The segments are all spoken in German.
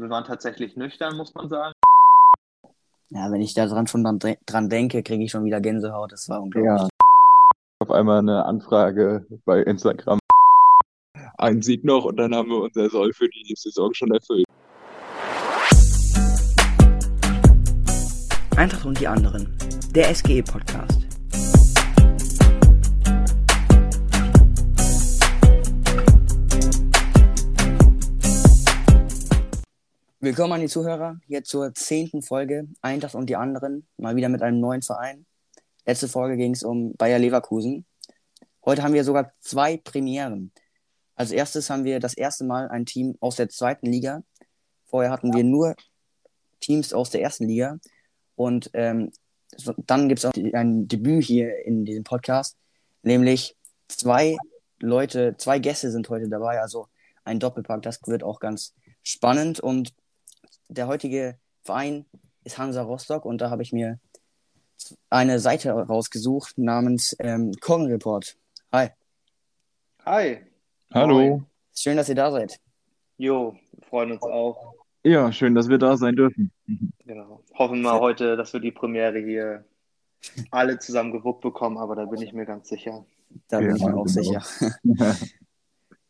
Wir waren tatsächlich nüchtern, muss man sagen. Ja, wenn ich da dran schon dran, dran denke, kriege ich schon wieder Gänsehaut. Das war unglaublich. Ja. Auf einmal eine Anfrage bei Instagram. Ein Sieg noch und dann haben wir unser Soll für die Saison schon erfüllt. Eintracht und die anderen. Der SGE-Podcast. Willkommen an die Zuhörer, hier zur zehnten Folge Eintracht und die anderen, mal wieder mit einem neuen Verein. Letzte Folge ging es um Bayer Leverkusen. Heute haben wir sogar zwei Premieren. Als erstes haben wir das erste Mal ein Team aus der zweiten Liga. Vorher hatten wir nur Teams aus der ersten Liga. Und ähm, so, dann gibt es auch ein Debüt hier in diesem Podcast, nämlich zwei Leute, zwei Gäste sind heute dabei, also ein Doppelpack. Das wird auch ganz spannend und der heutige Verein ist Hansa Rostock und da habe ich mir eine Seite rausgesucht namens ähm, Kong Report. Hi. Hi. Hallo. Moin. Schön, dass ihr da seid. Jo, wir freuen uns auch. Ja, schön, dass wir da sein dürfen. Genau. Hoffen wir heute, dass wir die Premiere hier alle zusammen gewuppt bekommen, aber da bin ich mir ganz sicher. Da bin Ja, ich mir auch genau. sicher.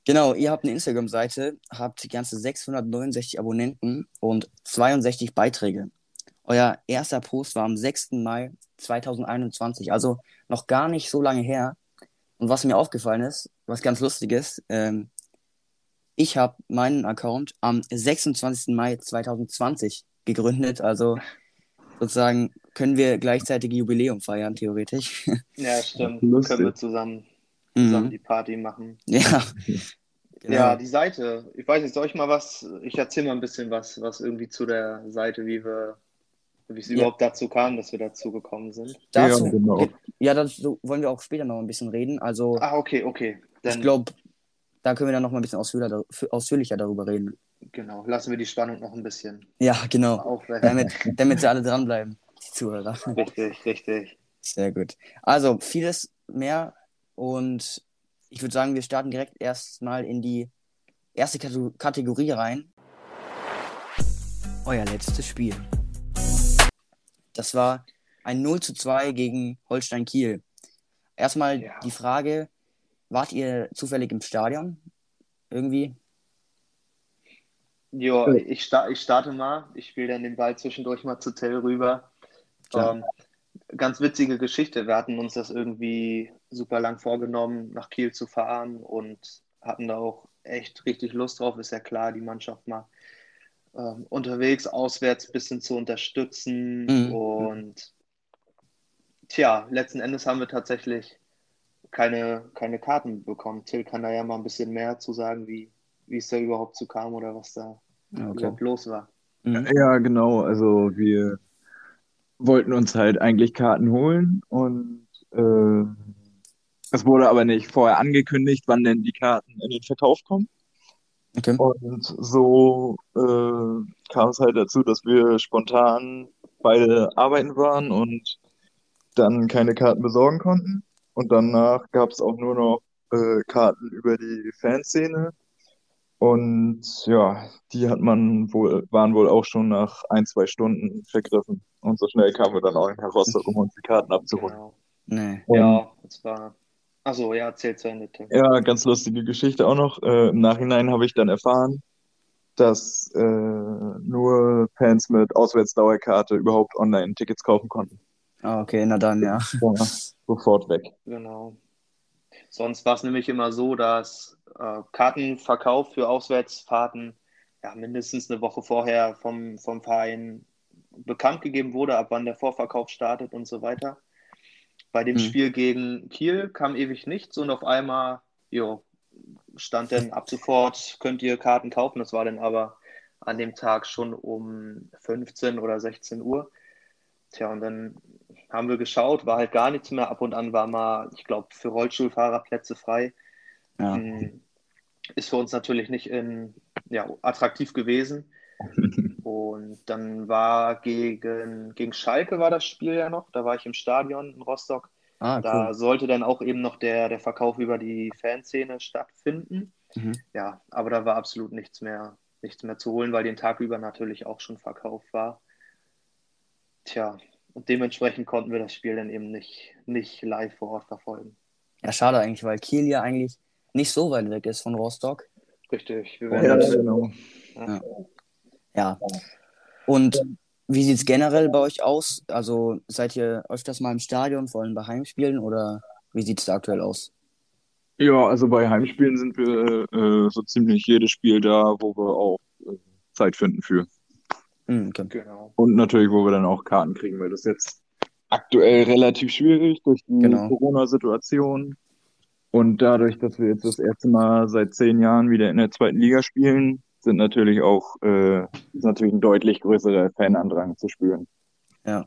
Genau, ihr habt eine Instagram-Seite, habt ganze 669 Abonnenten und 62 Beiträge. Euer erster Post war am 6. Mai 2021, also noch gar nicht so lange her. Und was mir aufgefallen ist, was ganz lustig ist, ähm, ich habe meinen Account am 26. Mai 2020 gegründet, also sozusagen können wir gleichzeitig Jubiläum feiern, theoretisch. Ja, stimmt. Lustig. Können wir zusammen, zusammen Mhm. die Party machen. Ja. Genau. Ja, die Seite. Ich weiß nicht, soll ich mal was, ich erzähle mal ein bisschen was, was irgendwie zu der Seite, wie wir, wie es Ja. überhaupt dazu kam, dass wir dazu gekommen sind. Dazu, Ja, genau. ja, dazu wollen wir auch später noch ein bisschen reden. Also, Ah, okay, okay. ich Dann, glaube, da können wir dann noch mal ein bisschen ausführlicher, ausführlicher darüber reden. genau, lassen wir die Spannung noch ein bisschen Ja, genau. Damit, damit sie alle dranbleiben, die Zuhörer. Richtig, richtig. Sehr gut. Also, vieles mehr. Und ich würde sagen, wir starten direkt erstmal in die erste Kate- Kategorie rein. Euer letztes Spiel. Das war ein 0 zu 2 gegen Holstein Kiel. Erstmal Ja. die Frage, wart ihr zufällig im Stadion? Irgendwie? Jo, ich, sta ich starte mal. Ich spiele dann den Ball zwischendurch mal zu Tell rüber. Ähm, ganz witzige Geschichte. Wir hatten uns das irgendwie super lang vorgenommen, nach Kiel zu fahren und hatten da auch echt richtig Lust drauf. Ist ja klar, die Mannschaft mal ähm, unterwegs, auswärts ein bisschen zu unterstützen. Mhm. Und tja, letzten Endes haben wir tatsächlich keine, keine Karten bekommen. Till kann da ja mal ein bisschen mehr zu sagen, wie, wie es da überhaupt zu kam oder was da Okay. überhaupt los war. Mhm. Ja, genau. Also wir wollten uns halt eigentlich Karten holen und äh, es wurde aber nicht vorher angekündigt, wann denn die Karten in den Verkauf kommen. Okay. Und so äh, kam es halt dazu, dass wir spontan beide arbeiten waren und dann keine Karten besorgen konnten. Und danach gab es auch nur noch äh, Karten über die Fanszene. Und ja, die hat man wohl, waren wohl auch schon nach ein, zwei Stunden vergriffen. Und so schnell kamen wir dann auch Rostock, um uns die Karten abzuholen. Genau. Nee. Und Ja, das war. Achso, ja, erzähl zu Ende, Tim. Ja, ganz lustige Geschichte auch noch. Äh, Im Nachhinein habe ich dann erfahren, dass äh, nur Fans mit Auswärtsdauerkarte überhaupt online Tickets kaufen konnten. Ah, okay, na dann, ja. War sofort weg. Genau. Sonst war es nämlich immer so, dass äh, Kartenverkauf für Auswärtsfahrten ja, mindestens eine Woche vorher vom, vom Verein bekannt gegeben wurde, ab wann der Vorverkauf startet und so weiter. Bei dem Mhm. Spiel gegen Kiel kam ewig nichts und auf einmal jo, stand dann ab sofort, könnt ihr Karten kaufen. Das war dann aber an dem Tag schon um 15 oder 16 Uhr. Tja, und dann haben wir geschaut, war halt gar nichts mehr. Ab und an war mal, ich glaube, für Rollstuhlfahrer Plätze frei. Ja. Hm, Ist für uns natürlich nicht in, ja, attraktiv gewesen. Und dann war gegen, gegen Schalke war das Spiel ja noch. Da war ich im Stadion in Rostock. Ah, Da cool. sollte dann auch eben noch der, der Verkauf über die Fanszene stattfinden. Mhm. Ja, aber da war absolut nichts mehr nichts mehr zu holen, weil den Tag über natürlich auch schon verkauft war. Tja, und dementsprechend konnten wir das Spiel dann eben nicht, nicht live vor Ort verfolgen. Ja, schade eigentlich, weil Kiel ja eigentlich nicht so weit weg ist von Rostock. Richtig. Wir Ja, werden das, genau. Ja. Und wie sieht es generell bei euch aus? Also seid ihr öfters mal im Stadion, vor allem bei Heimspielen, oder wie sieht es da aktuell aus? Ja, also bei Heimspielen sind wir äh, so ziemlich jedes Spiel da, wo wir auch äh, Zeit finden für. Hm, okay. genau. Und natürlich, wo wir dann auch Karten kriegen, weil das ist jetzt aktuell relativ schwierig durch die Genau. Corona-Situation. Und dadurch, dass wir jetzt das erste Mal seit zehn Jahren wieder in der zweiten Liga spielen, sind natürlich auch, äh, ist natürlich ein deutlich größerer Fanandrang zu spüren. Ja.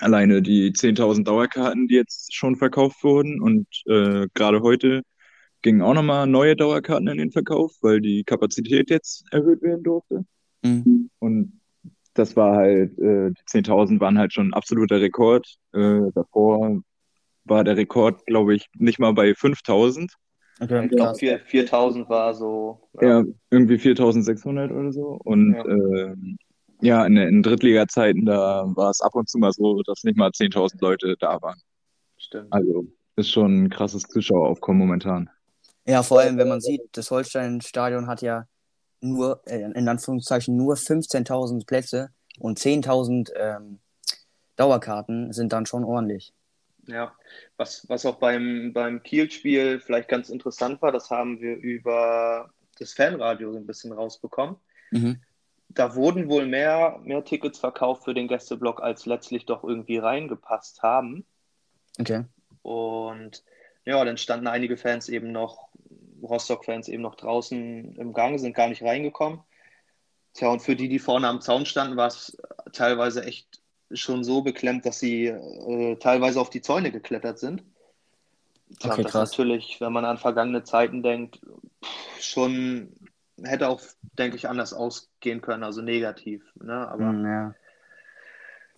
Alleine die 10.000 Dauerkarten, die jetzt schon verkauft wurden und äh, gerade heute gingen auch nochmal neue Dauerkarten in den Verkauf, weil die Kapazität jetzt erhöht werden durfte. Hm. Und das war halt, äh, die 10.000 waren halt schon ein absoluter Rekord. Äh, davor war der Rekord, glaube ich, nicht mal bei 5.000. Okay, Ich glaube, krass. 4 4000 war so. Ja, irgendwie 4.600 oder so. Und Ja. ähm, ja, in, in Drittliga-Zeiten, da war es ab und zu mal so, dass nicht mal 10.000 Leute da waren. Stimmt. Also ist schon ein krasses Zuschaueraufkommen momentan. Ja, vor allem, wenn man sieht, das Holstein-Stadion hat ja nur, äh, in Anführungszeichen, nur 15.000 Plätze und 10.000 ähm, Dauerkarten sind dann schon ordentlich. Ja, was, was auch beim, beim Kiel-Spiel vielleicht ganz interessant war, das haben wir über das Fanradio so ein bisschen rausbekommen. Mhm. Da wurden wohl mehr, mehr Tickets verkauft für den Gästeblock, als letztlich doch irgendwie reingepasst haben. Okay. Und ja, dann standen einige Fans eben noch, Rostock-Fans eben noch draußen im Gang, sind gar nicht reingekommen. Tja, und für die, die vorne am Zaun standen, war es teilweise echt schon so beklemmt, dass sie äh, teilweise auf die Zäune geklettert sind. Tja, Okay, das krass. natürlich, wenn man an vergangene Zeiten denkt, schon hätte auch, denke ich, anders ausgehen können, also negativ. Ne? Aber Hm, ja.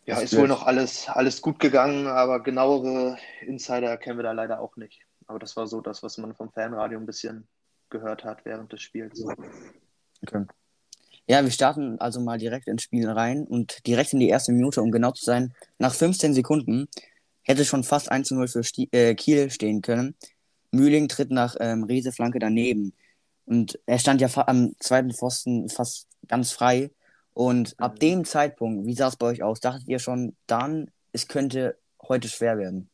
ja, ist ist wohl noch alles, alles gut gegangen, aber genauere Insider kennen wir da leider auch nicht. Aber das war so das, was man vom Fanradio ein bisschen gehört hat während des Spiels. Okay. Ja, wir starten also mal direkt ins Spiel rein und direkt in die erste Minute, um genau zu sein. Nach 15 Sekunden hätte schon fast 1 zu 0 für Sti äh, Kiel stehen können. Mühling tritt nach ähm, Rese-Flanke daneben. Und er stand ja am zweiten Pfosten fast ganz frei. Und ab Mhm. dem Zeitpunkt, wie sah es bei euch aus? Dachtet ihr schon dann, es könnte heute schwer werden?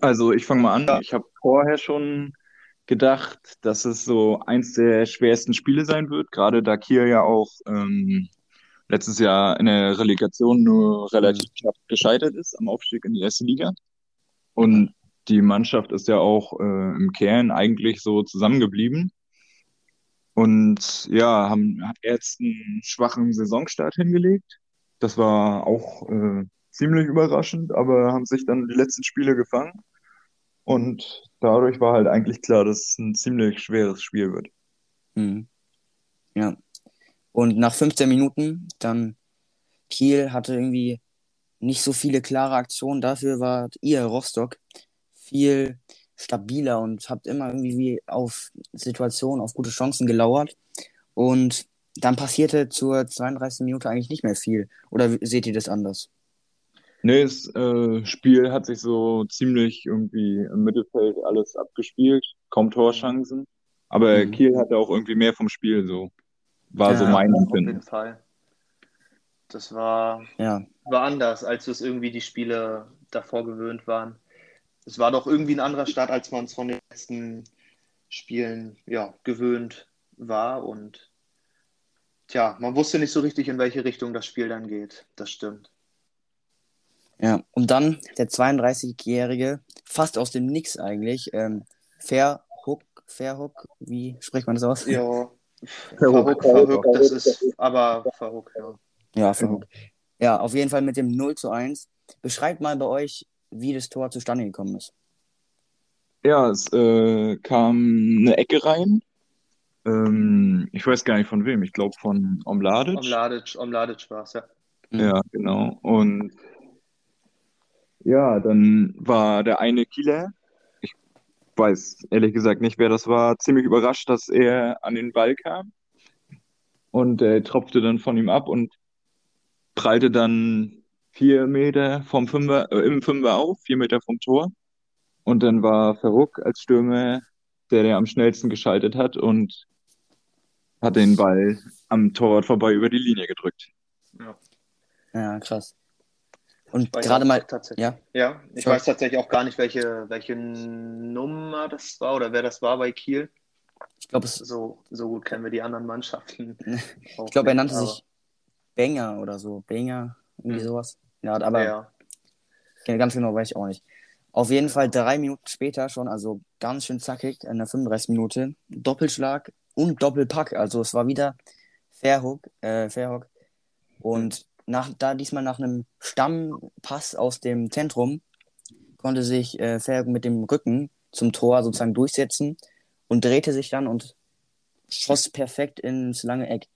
Also ich fange mal an. Ich habe vorher schon gedacht, dass es so eins der schwersten Spiele sein wird, gerade da Kiel ja auch ähm, letztes Jahr in der Relegation nur relativ knapp gescheitert ist am Aufstieg in die erste Liga. Und die Mannschaft ist ja auch äh, im Kern eigentlich so zusammengeblieben. Und ja, haben, hat jetzt einen schwachen Saisonstart hingelegt. Das war auch äh, ziemlich überraschend, aber haben sich dann die letzten Spiele gefangen. Und dadurch war halt eigentlich klar, dass es ein ziemlich schweres Spiel wird. Mhm. Ja. Und nach 15 Minuten, dann Kiel hatte irgendwie nicht so viele klare Aktionen. Dafür wart ihr, Rostock, viel stabiler und habt immer irgendwie wie auf Situationen, auf gute Chancen gelauert. Und dann passierte zur 32. Minute eigentlich nicht mehr viel. Oder seht ihr das anders? Nee, das äh, Spiel hat sich so ziemlich irgendwie im Mittelfeld alles abgespielt, kaum Torchancen. Aber Mhm. Kiel hatte auch irgendwie mehr vom Spiel, so war so Ja, mein Auf jeden Empfinden. Fall. Das war, Ja, war anders, als es irgendwie die Spiele davor gewöhnt waren. Es war doch irgendwie ein anderer Start, als man es von den letzten Spielen ja, gewöhnt war. Und tja, man wusste nicht so richtig, in welche Richtung das Spiel dann geht. Das stimmt. Ja. Und dann der 32-Jährige, fast aus dem Nix eigentlich, ähm, Verhook, Verhook, wie spricht man das aus? Ja, verrückt, verrückt, das ist aber verrückt, ja. Ja, Verhook. Ja, auf jeden Fall mit dem 0 zu 1. Beschreibt mal bei euch, wie das Tor zustande gekommen ist. Ja, es äh, kam eine Ecke rein. Ähm, ich weiß gar nicht von wem. Ich glaube von Omladic. Omladic, Omladic war es, ja. Ja, genau. Und ja, dann war der eine Kieler, ich weiß ehrlich gesagt nicht, wer das war. Ziemlich überrascht, dass er an den Ball kam. Und er tropfte dann von ihm ab und prallte dann vier Meter vom Fünfer, äh, im Fünfer auf, vier Meter vom Tor. Und dann war Verruck als Stürmer, der, der am schnellsten geschaltet hat und hat den Ball am Torwart vorbei über die Linie gedrückt. Ja. Ja, krass. Und gerade mal, tatsächlich. ja, Ja, ich Sorry. weiß tatsächlich auch gar nicht, welche, welche Nummer das war oder wer das war bei Kiel. ich glaube, So, so gut kennen wir die anderen Mannschaften. ich glaube, er nannte sich Banger oder so. Banger, irgendwie Hm. sowas. Ja, aber aber ja. ganz genau weiß ich auch nicht. Auf jeden Fall drei Minuten später schon, also ganz schön zackig, in der 35 Minute, Doppelschlag und Doppelpack. Also es war wieder Fairhook, äh, Fairhook. Und nach, da diesmal nach einem Stammpass aus dem Zentrum konnte sich äh, Fairhook mit dem Rücken zum Tor sozusagen durchsetzen und drehte sich dann und schoss perfekt ins lange Eck.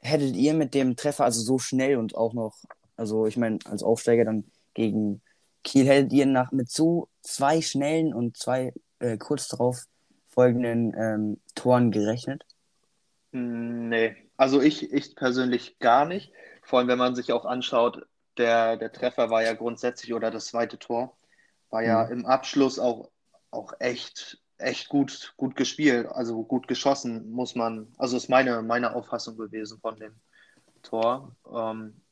Hättet ihr mit dem Treffer, also so schnell und auch noch, also ich meine, als Aufsteiger dann gegen Kiel, hättet ihr nach mit so zwei schnellen und zwei äh, kurz darauf folgenden ähm, Toren gerechnet? Nee, also ich, ich persönlich gar nicht. Vor allem, wenn man sich auch anschaut, der, der Treffer war ja grundsätzlich, oder das zweite Tor, war ja Mhm. im Abschluss auch, auch echt, echt gut, gut gespielt, also gut geschossen, muss man, also ist meine, meine Auffassung gewesen von dem Tor. Ähm,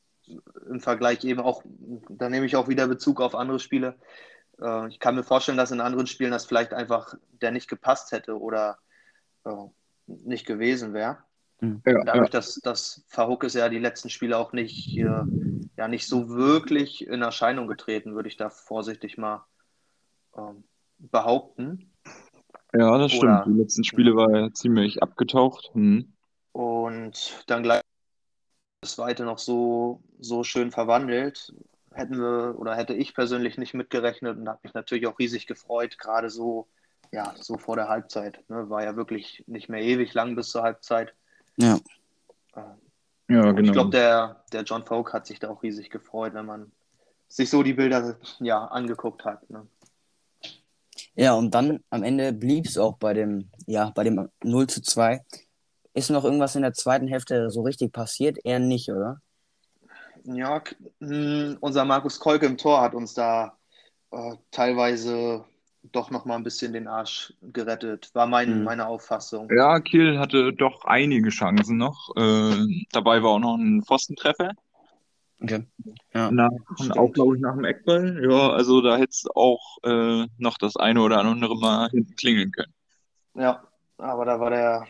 Im Vergleich eben auch, da nehme ich auch wieder Bezug auf andere Spiele. Äh, ich kann mir vorstellen, dass in anderen Spielen das vielleicht einfach der nicht gepasst hätte oder äh, nicht gewesen wäre. Ja, Dadurch, dass, dass Verhoek ist ja die letzten Spiele auch nicht, äh, ja, nicht so wirklich in Erscheinung getreten, würde ich da vorsichtig mal ähm, behaupten. ja, das Oder- stimmt. Die letzten Spiele war er ziemlich abgetaucht. Hm. Und dann gleich das zweite noch so, so schön verwandelt. Hätten wir oder hätte ich persönlich nicht mitgerechnet und habe mich natürlich auch riesig gefreut, gerade so, ja, so vor der Halbzeit. Ne? War ja wirklich nicht mehr ewig lang bis zur Halbzeit. Ja. Ja, Ich genau. glaube, der, der John Folk hat sich da auch riesig gefreut, wenn man sich so die Bilder ja, angeguckt hat. Ne? Ja, und dann am Ende blieb es auch bei dem, ja, bei dem 0 zu 2. Ist noch irgendwas in der zweiten Hälfte so richtig passiert? Eher nicht, oder? Ja, mh, unser Markus Kolke im Tor hat uns da äh, teilweise doch noch mal ein bisschen den Arsch gerettet, war mein, Mhm. meine Auffassung. Ja, Kiel hatte doch einige Chancen noch. Äh, dabei war auch noch ein Pfostentreffer. Okay. Ja. Nach, Stimmt. auch, glaube ich, nach dem Eckball. Ja, also da hätte es auch äh, noch das eine oder andere Mal hinten klingeln können. Ja, aber da war der,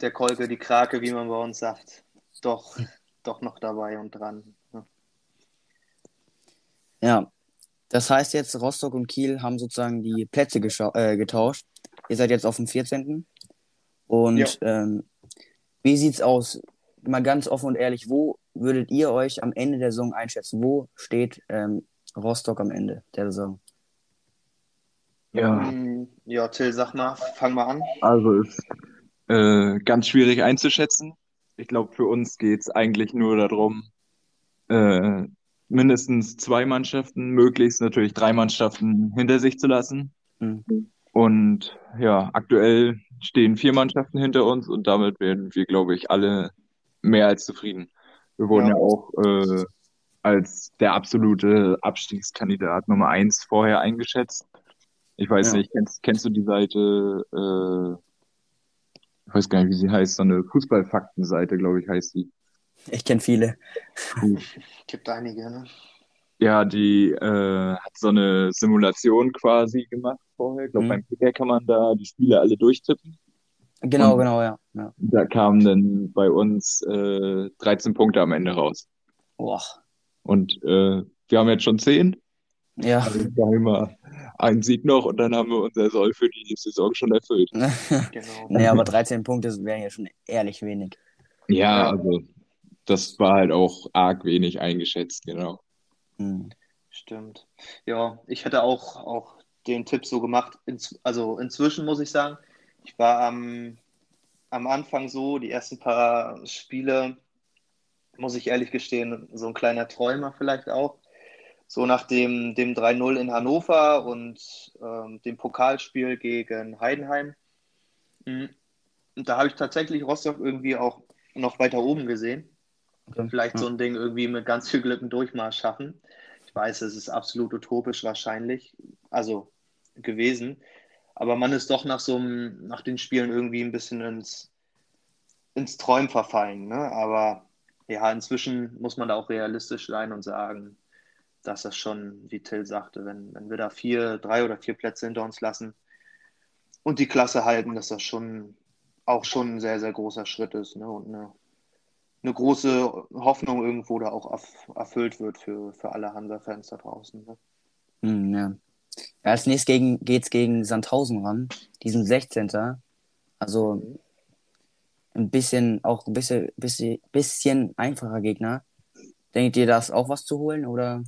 der Kolke, die Krake, wie man bei uns sagt, doch, doch noch dabei und dran. Ja. Das heißt jetzt, Rostock und Kiel haben sozusagen die Plätze äh, getauscht. Ihr seid jetzt auf dem 14. Und Ja. ähm, wie sieht's aus? Mal ganz offen und ehrlich, wo würdet ihr euch am Ende der Saison einschätzen? Wo steht ähm, Rostock am Ende der Saison? Ja, Ja, Till, sag mal, fang mal an. also ist äh, ganz schwierig einzuschätzen. Ich glaube, für uns geht es eigentlich nur darum, äh, mindestens zwei Mannschaften, möglichst natürlich drei Mannschaften hinter sich zu lassen. Hm. Und ja, aktuell stehen vier Mannschaften hinter uns und damit werden wir, glaube ich, alle mehr als zufrieden. Wir wurden Ja. ja auch äh, als der absolute Abstiegskandidat Nummer eins vorher eingeschätzt. Ich weiß Ja. nicht, kennst, kennst du die Seite, äh, ich weiß gar nicht, wie sie heißt, so eine Fußballfaktenseite, glaube ich, heißt die. Ich kenne viele. Gibt einige, ne? Ja, die äh, hat so eine Simulation quasi gemacht vorher. Ich glaube, Mhm. beim Kicker kann man da die Spiele alle durchtippen. Genau, Und- genau, ja. ja. Da kamen dann bei uns äh, 13 Punkte am Ende raus. Boah. Und äh, wir haben jetzt schon 10. Ja. Also wir einen Sieg noch und dann haben wir unser Soll für die Saison schon erfüllt. Genau. nee, aber 13 Punkte wären ja schon ehrlich wenig. Ja. also das war halt auch arg wenig eingeschätzt, genau. Hm. Stimmt. Ja, ich hätte auch, auch den Tipp so gemacht. Inz, also inzwischen muss ich sagen, ich war am, am Anfang so, die ersten paar Spiele, muss ich ehrlich gestehen, so ein kleiner Träumer vielleicht auch. so nach dem, dem 3-0 in Hannover und ähm, dem Pokalspiel gegen Heidenheim. Mhm. Und da habe ich tatsächlich Rostock irgendwie auch noch weiter oben gesehen. Okay. Vielleicht ja. so ein Ding irgendwie mit ganz viel Glück einen Durchmarsch schaffen. Ich weiß, es ist absolut utopisch wahrscheinlich, also gewesen. Aber man ist doch nach so einem, nach den Spielen irgendwie ein bisschen ins, ins Träumen verfallen. Ne? Aber ja, inzwischen muss man da auch realistisch sein und sagen, dass das schon, wie Till sagte, wenn, wenn wir da vier, drei oder vier Plätze hinter uns lassen und die Klasse halten, dass das schon auch schon ein sehr, sehr großer Schritt ist ne? und eine, eine große Hoffnung irgendwo da auch erfüllt wird für, für alle Hansa-Fans da draußen. Ne? Mm, ja. ja. Als nächstes gegen, geht's gegen Sandhausen ran, diesen 16. Also ein bisschen, auch ein bisschen, bisschen, bisschen einfacher Gegner. Denkt ihr, da ist auch was zu holen oder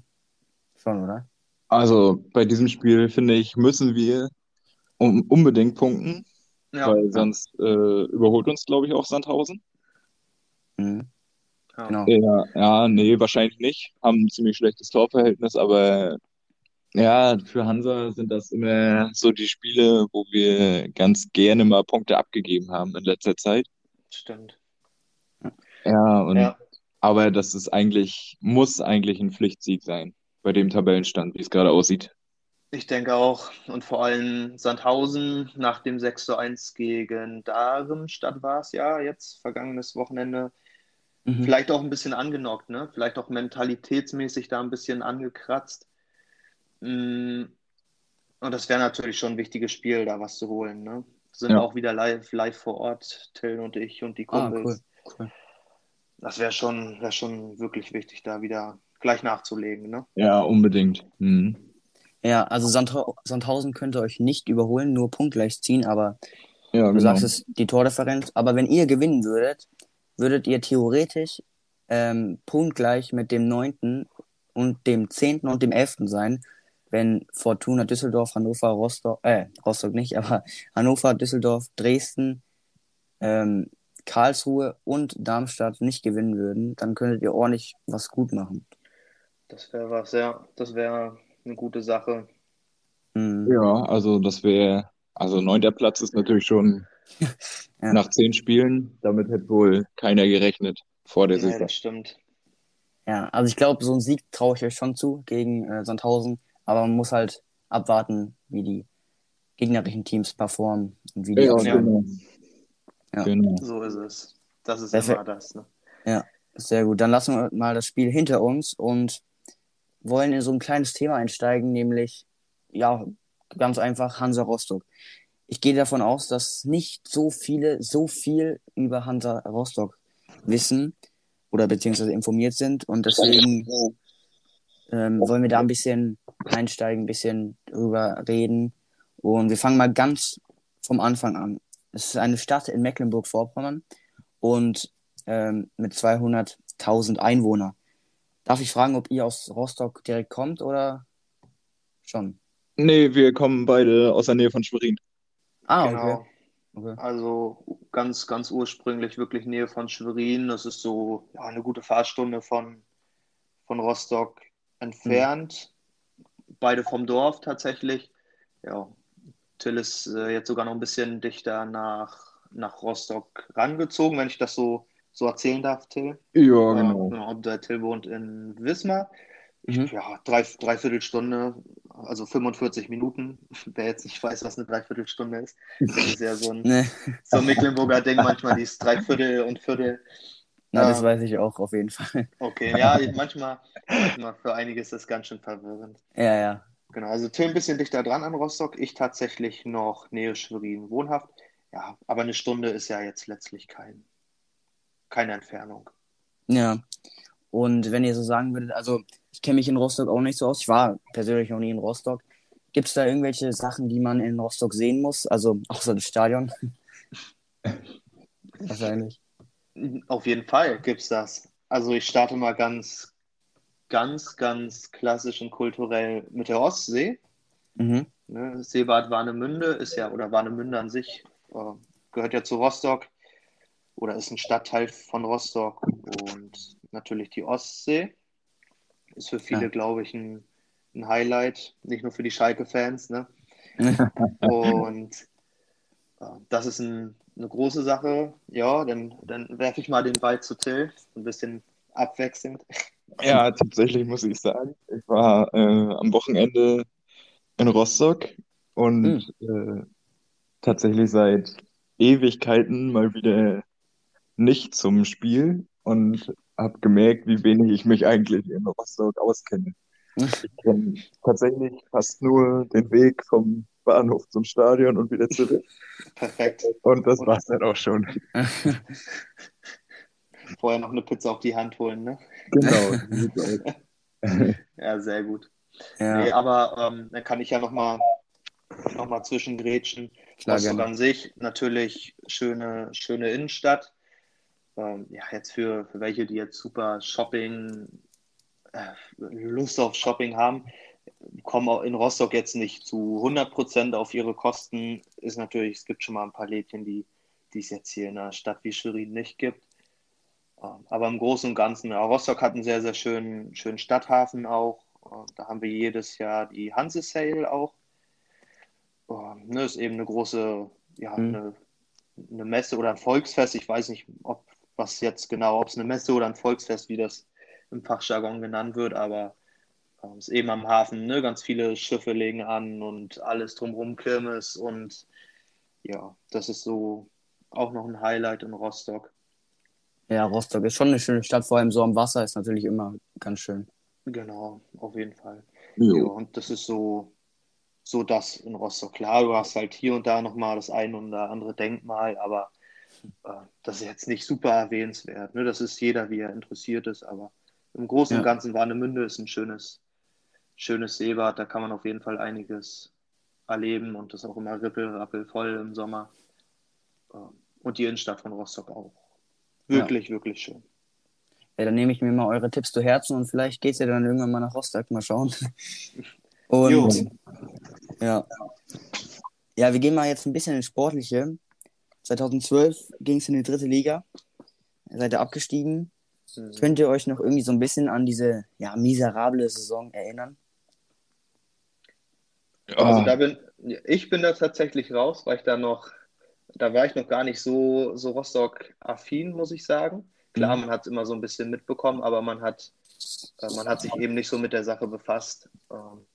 schon, oder? Also bei diesem Spiel, finde ich, müssen wir um, unbedingt punkten. Ja. Weil sonst äh, überholt uns, glaube ich, auch Sandhausen. Mhm. Genau. Ja, ja, nee, wahrscheinlich nicht. Haben ein ziemlich schlechtes Torverhältnis, aber ja, für Hansa sind das immer so die Spiele, wo wir ganz gerne mal Punkte abgegeben haben in letzter Zeit. Stimmt. Ja, und ja. aber das ist eigentlich, muss eigentlich ein Pflichtsieg sein, bei dem Tabellenstand, wie es gerade aussieht. Ich denke auch. Und vor allem Sandhausen nach dem 6 zu 1 gegen Darmstadt war es ja jetzt, vergangenes Wochenende. Mhm. Vielleicht auch ein bisschen angenockt, ne? Vielleicht auch mentalitätsmäßig da ein bisschen angekratzt. Mm. Und das wäre natürlich schon ein wichtiges Spiel, da was zu holen, ne? Sind ja. auch wieder live, live vor Ort, Till und ich und die Kumpels. Ah, cool. cool. Das wäre schon, wär schon wirklich wichtig, da wieder gleich nachzulegen, ne? Ja, unbedingt. Mhm. Ja, also Sandhausen könnte euch nicht überholen, nur punktgleich ziehen, aber ja, du genau. sagst es, die Tordifferenz. Aber wenn ihr gewinnen würdet, würdet ihr theoretisch ähm, punktgleich mit dem neunten und dem zehnten und dem elften sein, wenn Fortuna Düsseldorf, Hannover, Rostock, äh, Rostock nicht, aber Hannover, Düsseldorf, Dresden, ähm, Karlsruhe und Darmstadt nicht gewinnen würden, dann könntet ihr ordentlich was gut machen. Das wäre was, ja. Das wäre eine gute Sache. Mhm. Ja, also das wäre, also neunter Platz ist natürlich schon ja. nach zehn Spielen, damit hätte wohl keiner gerechnet vor der Saison. Ja, das stimmt. Ja, also ich glaube, so einen Sieg traue ich euch schon zu gegen äh, Sandhausen, aber man muss halt abwarten, wie die gegnerischen Teams performen und wie die ja, genau. Ja. genau. So ist es. Das ist Perfekt. immer das. Ne? Ja, sehr gut. Dann lassen wir mal das Spiel hinter uns und wollen in so ein kleines Thema einsteigen, nämlich, ja, ganz einfach Hansa Rostock. Ich gehe davon aus, dass nicht so viele so viel über Hansa Rostock wissen oder beziehungsweise informiert sind und deswegen ähm, wollen wir da ein bisschen einsteigen, ein bisschen drüber reden und wir fangen mal ganz vom Anfang an. Es ist eine Stadt in Mecklenburg-Vorpommern und ähm, mit 200.000 Einwohnern. Darf ich fragen, ob ihr aus Rostock direkt kommt oder schon? Nee, wir kommen beide aus der Nähe von Schwerin. Ah, genau. okay. okay. Also ganz, ganz ursprünglich wirklich Nähe von Schwerin. Das ist so ja, eine gute Fahrstunde von, von Rostock entfernt. Hm. Beide vom Dorf tatsächlich. Ja, Till ist äh, jetzt sogar noch ein bisschen dichter nach, nach Rostock rangezogen, wenn ich das so so erzählen darf, Till. Ja, genau. genau. Der Till wohnt in Wismar. Mhm. Ja, drei, dreiviertel Stunde, also 45 Minuten. Wer jetzt nicht weiß, was eine Dreiviertelstunde ist, das ist ja so ein, nee. so ein Mecklenburger Ding manchmal, dieses Dreiviertel und Viertel. Na, ja. das weiß ich auch auf jeden Fall. Okay, ja, manchmal, manchmal für einige ist das ganz schön verwirrend. Ja, ja. Genau, also Till ein bisschen dichter dran an Rostock, ich tatsächlich noch Nähe Schwerin wohnhaft. Ja, aber eine Stunde ist ja jetzt letztlich kein, keine Entfernung. Ja. Und wenn ihr so sagen würdet, also ich kenne mich in Rostock auch nicht so aus, ich war persönlich noch nie in Rostock. Gibt es da irgendwelche Sachen, die man in Rostock sehen muss? Also außer das Stadion? Wahrscheinlich. Auf jeden Fall gibt es das. Also ich starte mal ganz, ganz, ganz klassisch und kulturell mit der Ostsee. Mhm. Ne, Seebad Warnemünde ist ja, oder Warnemünde an sich, äh, gehört ja zu Rostock oder ist ein Stadtteil von Rostock und natürlich die Ostsee. Ist für viele, Ja. glaube ich, ein, ein Highlight, nicht nur für die Schalke-Fans. Ne? Und äh, das ist ein, eine große Sache. Ja, dann, dann werfe ich mal den Ball zu Till, ein bisschen abwechselnd. Ja, tatsächlich muss ich sagen, ich war äh, am Wochenende in Rostock und äh, tatsächlich seit Ewigkeiten mal wieder nicht zum Spiel und habe gemerkt, wie wenig ich mich eigentlich in Rostock auskenne. Ich kenne tatsächlich fast nur den Weg vom Bahnhof zum Stadion und wieder zurück. Perfekt. Und das war's dann auch schon. Vorher noch eine Pizza auf die Hand holen, ne? Genau. Ja, sehr gut. Ja, Nee, aber ähm, dann kann ich ja nochmal noch mal zwischengrätschen. klar, Rostock gerne. an sich natürlich schöne, schöne Innenstadt. Ähm, ja, jetzt für, für welche, die jetzt super Shopping, äh, Lust auf Shopping haben, kommen auch in Rostock jetzt nicht zu 100% auf ihre Kosten. Ist natürlich, es gibt schon mal ein paar Lädchen, die, die es jetzt hier in einer Stadt wie Schwerin nicht gibt. Ähm, Aber im Großen und Ganzen, ja, Rostock hat einen sehr, sehr schönen, schönen Stadthafen auch. Und Da haben wir jedes Jahr die Hanse Sale auch. Und, ne, ist eben eine große, ja, Mhm. eine, eine Messe oder ein Volksfest. Ich weiß nicht, ob was jetzt genau, ob es eine Messe oder ein Volksfest, wie das im Fachjargon genannt wird, aber ähm, ist eben am Hafen, ne? Ganz viele Schiffe legen an und alles drumherum Kirmes und ja, das ist so auch noch ein Highlight in Rostock. Ja, Rostock ist schon eine schöne Stadt, vor allem so am Wasser ist natürlich immer ganz schön. Genau, auf jeden Fall. Ja, Jo. und das ist so, so das in Rostock. Klar, du hast halt hier und da nochmal das ein oder andere Denkmal, aber das ist jetzt nicht super erwähnenswert. Ne? Das ist jeder, wie er interessiert ist, aber im Großen und Ja. Ganzen Warnemünde ist ein schönes, schönes Seebad. Da kann man auf jeden Fall einiges erleben und das ist auch immer rippel, voll im Sommer. Ähm, Und die Innenstadt von Rostock auch. Wirklich, wirklich schön. Ja, dann nehme ich mir mal eure Tipps zu Herzen und vielleicht geht's ja dann irgendwann mal nach Rostock, mal schauen. Und Jo. ja. Ja, wir gehen mal jetzt ein bisschen ins Sportliche. 2012 ging es in die dritte Liga. Seid ihr abgestiegen? Mhm. Könnt ihr euch noch irgendwie so ein bisschen an diese ja, miserable Saison erinnern? Also Ah, da bin ich bin da tatsächlich raus, weil ich da noch, da war ich noch gar nicht so, so Rostock-affin, muss ich sagen. Klar, Mhm. man hat es immer so ein bisschen mitbekommen, aber man hat, äh, man hat sich eben nicht so mit der Sache befasst. Ähm,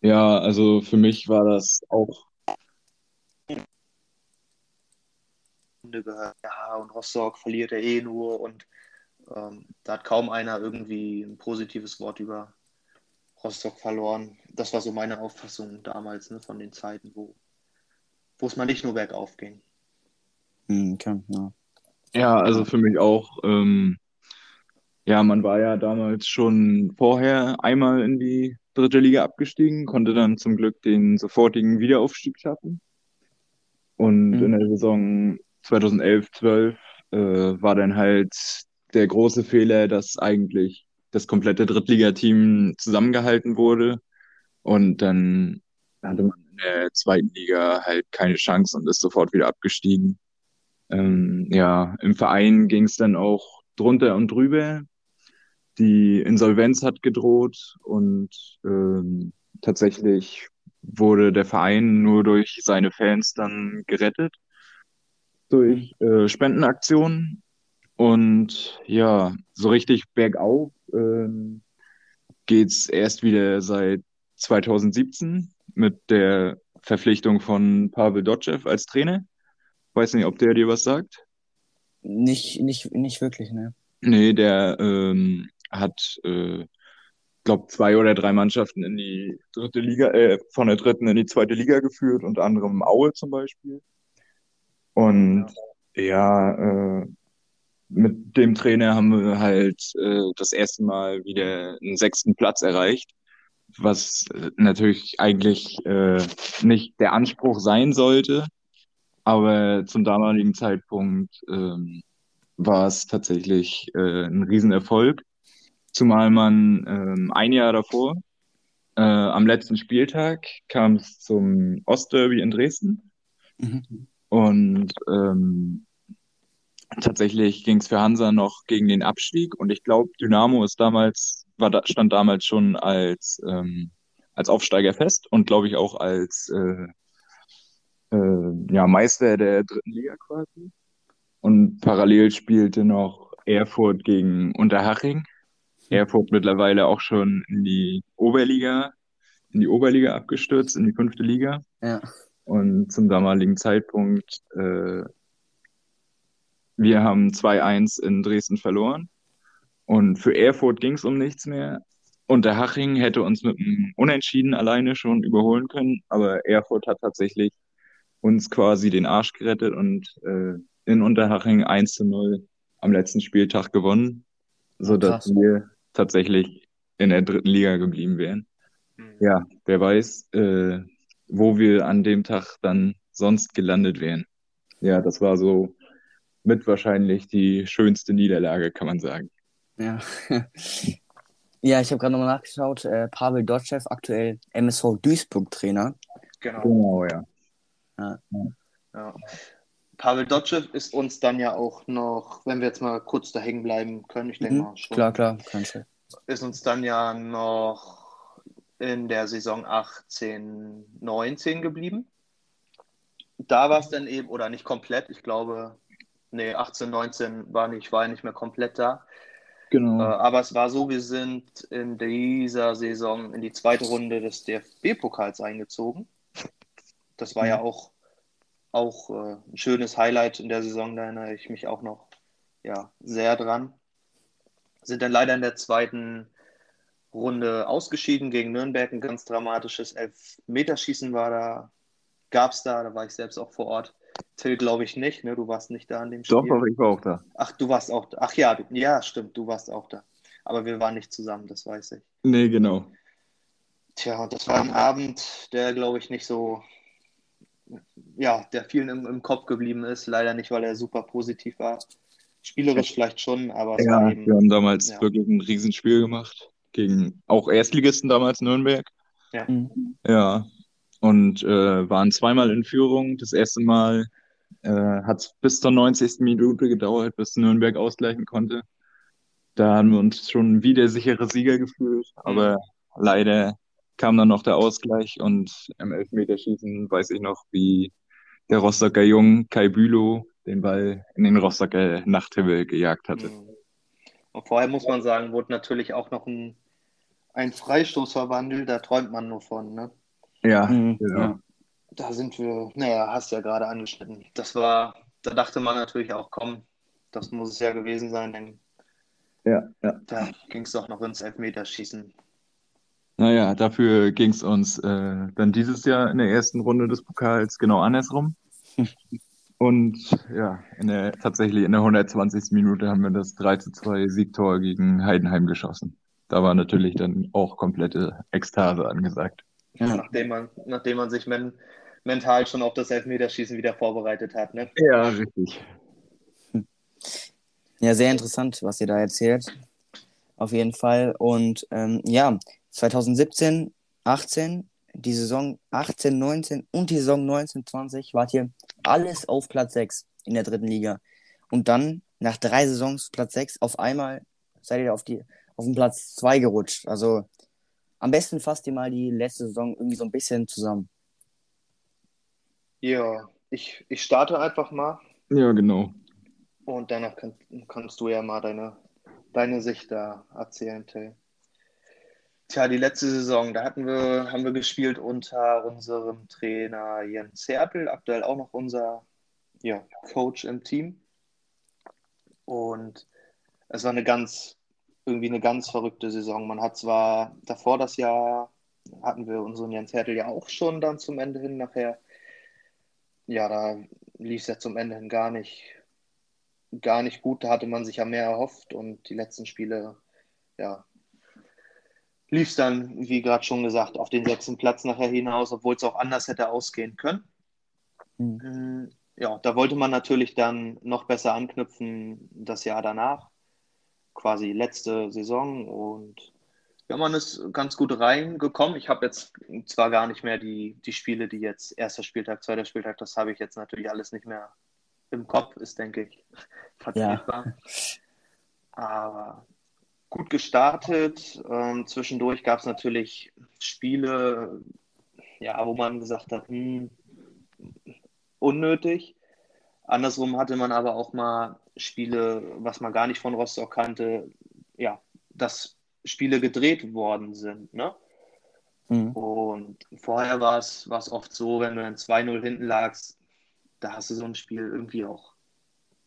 ja, also für mich war das auch Runde gehört, ja, und Rostock verliert er eh nur und ähm, da hat kaum einer irgendwie ein positives Wort über Rostock verloren. Das war so meine Auffassung damals, ne, von den Zeiten, wo, wo es mal nicht nur bergauf ging. Hm, okay, ja. Ja, also für mich auch. Ähm, ja, man war ja damals schon vorher einmal in die dritte Liga abgestiegen, konnte dann zum Glück den sofortigen Wiederaufstieg schaffen. Und Mhm. in der Saison 2011, 12 äh, war dann halt der große Fehler, dass eigentlich das komplette Drittligateam zusammengehalten wurde. Und dann hatte man in der zweiten Liga halt keine Chance und ist sofort wieder abgestiegen. Ähm, ja, im Verein ging es dann auch drunter und drüber. Die Insolvenz hat gedroht und ähm, tatsächlich wurde der Verein nur durch seine Fans dann gerettet, durch äh, Spendenaktionen. Und ja, so richtig bergauf ähm, geht's erst wieder seit 2017 mit der Verpflichtung von Pavel Dotschew als Trainer. Weiß nicht, ob der dir was sagt. Nicht, nicht, nicht wirklich, ne? Nee, der ähm, hat, äh, glaube zwei oder drei Mannschaften in die dritte Liga, äh, von der dritten in die zweite Liga geführt, unter anderem Aue zum Beispiel. Und ja, äh, mit dem Trainer haben wir halt äh, das erste Mal wieder einen sechsten Platz erreicht, was äh, natürlich eigentlich äh, nicht der Anspruch sein sollte, aber zum damaligen Zeitpunkt ähm, war es tatsächlich äh, ein Riesenerfolg, zumal man ähm, ein Jahr davor, äh, am letzten Spieltag, kam es zum Ostderby in Dresden. Mhm. Und ähm, tatsächlich ging es für Hansa noch gegen den Abstieg und ich glaube, Dynamo ist damals, war da, stand damals schon als, ähm, als Aufsteiger fest und glaube ich auch als äh, äh, ja, Meister der dritten Liga quasi. Und parallel spielte noch Erfurt gegen Unterhaching. Erfurt mittlerweile auch schon in die Oberliga, in die Oberliga abgestürzt, in die fünfte Liga. Ja. Und zum damaligen Zeitpunkt, äh, wir haben 2-1 in Dresden verloren. Und für Erfurt ging es um nichts mehr. Und der Haching hätte uns mit einem Unentschieden alleine schon überholen können. Aber Erfurt hat tatsächlich uns quasi den Arsch gerettet und äh, in Unterhaching 1 zu 0 am letzten Spieltag gewonnen, sodass Krass. wir tatsächlich in der dritten Liga geblieben wären. Mhm. Ja, wer weiß, äh, wo wir an dem Tag dann sonst gelandet wären. Ja, das war so mit wahrscheinlich die schönste Niederlage, kann man sagen. Ja. ja, ich habe gerade nochmal nachgeschaut. Äh, Pavel Dotschew, aktuell MSV Duisburg-Trainer. Genau. Genau, ja. Ja. Pavel Dotschew ist uns dann ja auch noch, wenn wir jetzt mal kurz da hängen bleiben können, ich denke Mhm. mal schon, Klar, klar, kannst du. ist uns dann ja noch in der Saison 18, 19 geblieben. Da war es dann eben, oder nicht komplett, ich glaube, nee, 18, 19 war nicht, war ja nicht mehr komplett da. Äh, Genau. aber es war so, wir sind in dieser Saison in die zweite Runde des DFB-Pokals eingezogen. Das war ja auch, auch äh, ein schönes Highlight in der Saison, da erinnere ich mich auch noch ja, sehr dran. Sind dann leider in der zweiten Runde ausgeschieden gegen Nürnberg. Ein ganz dramatisches Elfmeterschießen war da, gab es da, da war ich selbst auch vor Ort. Till, glaube ich nicht, ne? Du warst nicht da an dem Spiel. Doch, doch, ich war auch da. Ach, du warst auch da. Ach ja, du, ja, stimmt, du warst auch da. Aber wir waren nicht zusammen, das weiß ich. Nee, genau. Tja, und das war ein Abend, der, glaube ich, nicht so, ja, der vielen im, im Kopf geblieben ist. Leider nicht, weil er super positiv war. Spielerisch vielleicht schon, aber es Ja, wir haben damals ja. wirklich ein Riesenspiel gemacht. Gegen auch Erstligisten damals Nürnberg. Mhm. Ja. Und äh, waren zweimal in Führung. Das erste Mal äh, hat es bis zur 90. Minute gedauert, bis Nürnberg ausgleichen konnte. Da haben wir uns schon wie der sichere Sieger gefühlt, aber leider kam dann noch der Ausgleich und im Elfmeterschießen weiß ich noch, wie der Rostocker Jung Kai Bülow den Ball in den Rostocker Nachthimmel gejagt hatte. Mhm. Und vorher muss man sagen, wurde natürlich auch noch ein, ein Freistoß verwandelt, da träumt man nur von, ne? Ja, Mhm. Ja. Da sind wir, naja, hast ja gerade angeschnitten. Das war, da dachte man natürlich auch, komm, das muss es ja gewesen sein, denn Ja, ja. da ging es doch noch ins Elfmeterschießen. Naja, dafür ging es uns äh, dann dieses Jahr in der ersten Runde des Pokals genau andersrum. Und ja, in der, tatsächlich in der 120. Minute haben wir das 3 zu 2 Siegtor gegen Heidenheim geschossen. Da war natürlich dann auch komplette Ekstase angesagt. Ja. Nachdem man, nachdem man sich men mental schon auf das Elfmeterschießen wieder vorbereitet hat, ne? Ja, richtig. ja, sehr interessant, was ihr da erzählt. Auf jeden Fall. Und ähm, ja, 2017, 18, die Saison 18, 19 und die Saison 19, 20 wart ihr alles auf Platz 6 in der dritten Liga. Und dann, nach drei Saisons Platz 6, auf einmal seid ihr auf, die, auf den Platz 2 gerutscht. Also am besten fasst ihr mal die letzte Saison irgendwie so ein bisschen zusammen. Ja, ich, ich starte einfach mal Ja, genau. und danach kann, kannst du ja mal deine, deine Sicht da erzählen, Till. Tja, die letzte Saison, da hatten wir, haben wir gespielt unter unserem Trainer Jens Hertel, aktuell auch noch unser ja, Coach im Team. Und es war eine ganz, irgendwie eine ganz verrückte Saison. Man hat zwar davor das Jahr, hatten wir unseren Jens Hertel ja auch schon dann zum Ende hin nachher. Ja, da lief es ja zum Ende hin gar nicht, gar nicht gut. Da hatte man sich ja mehr erhofft und die letzten Spiele, ja, lief es dann, wie gerade schon gesagt, auf den sechsten Platz nachher hinaus, obwohl es auch anders hätte ausgehen können. Mhm. Ja, da wollte man natürlich dann noch besser anknüpfen das Jahr danach, quasi letzte Saison und ja, man ist ganz gut reingekommen. Ich habe jetzt zwar gar nicht mehr die, die Spiele, die jetzt erster Spieltag, zweiter Spieltag, das habe ich jetzt natürlich alles nicht mehr im Kopf ist, denke ich, vertretbar. Ja. Aber gut gestartet. Ähm, zwischendurch gab es natürlich Spiele, ja, wo man gesagt hat, hm, unnötig. Andersrum hatte man aber auch mal Spiele, was man gar nicht von Rostock kannte, ja, dass Spiele gedreht worden sind. Ne? Mhm. Und vorher war es oft so, wenn du dann 2-0 hinten lagst, da hast du so ein Spiel irgendwie auch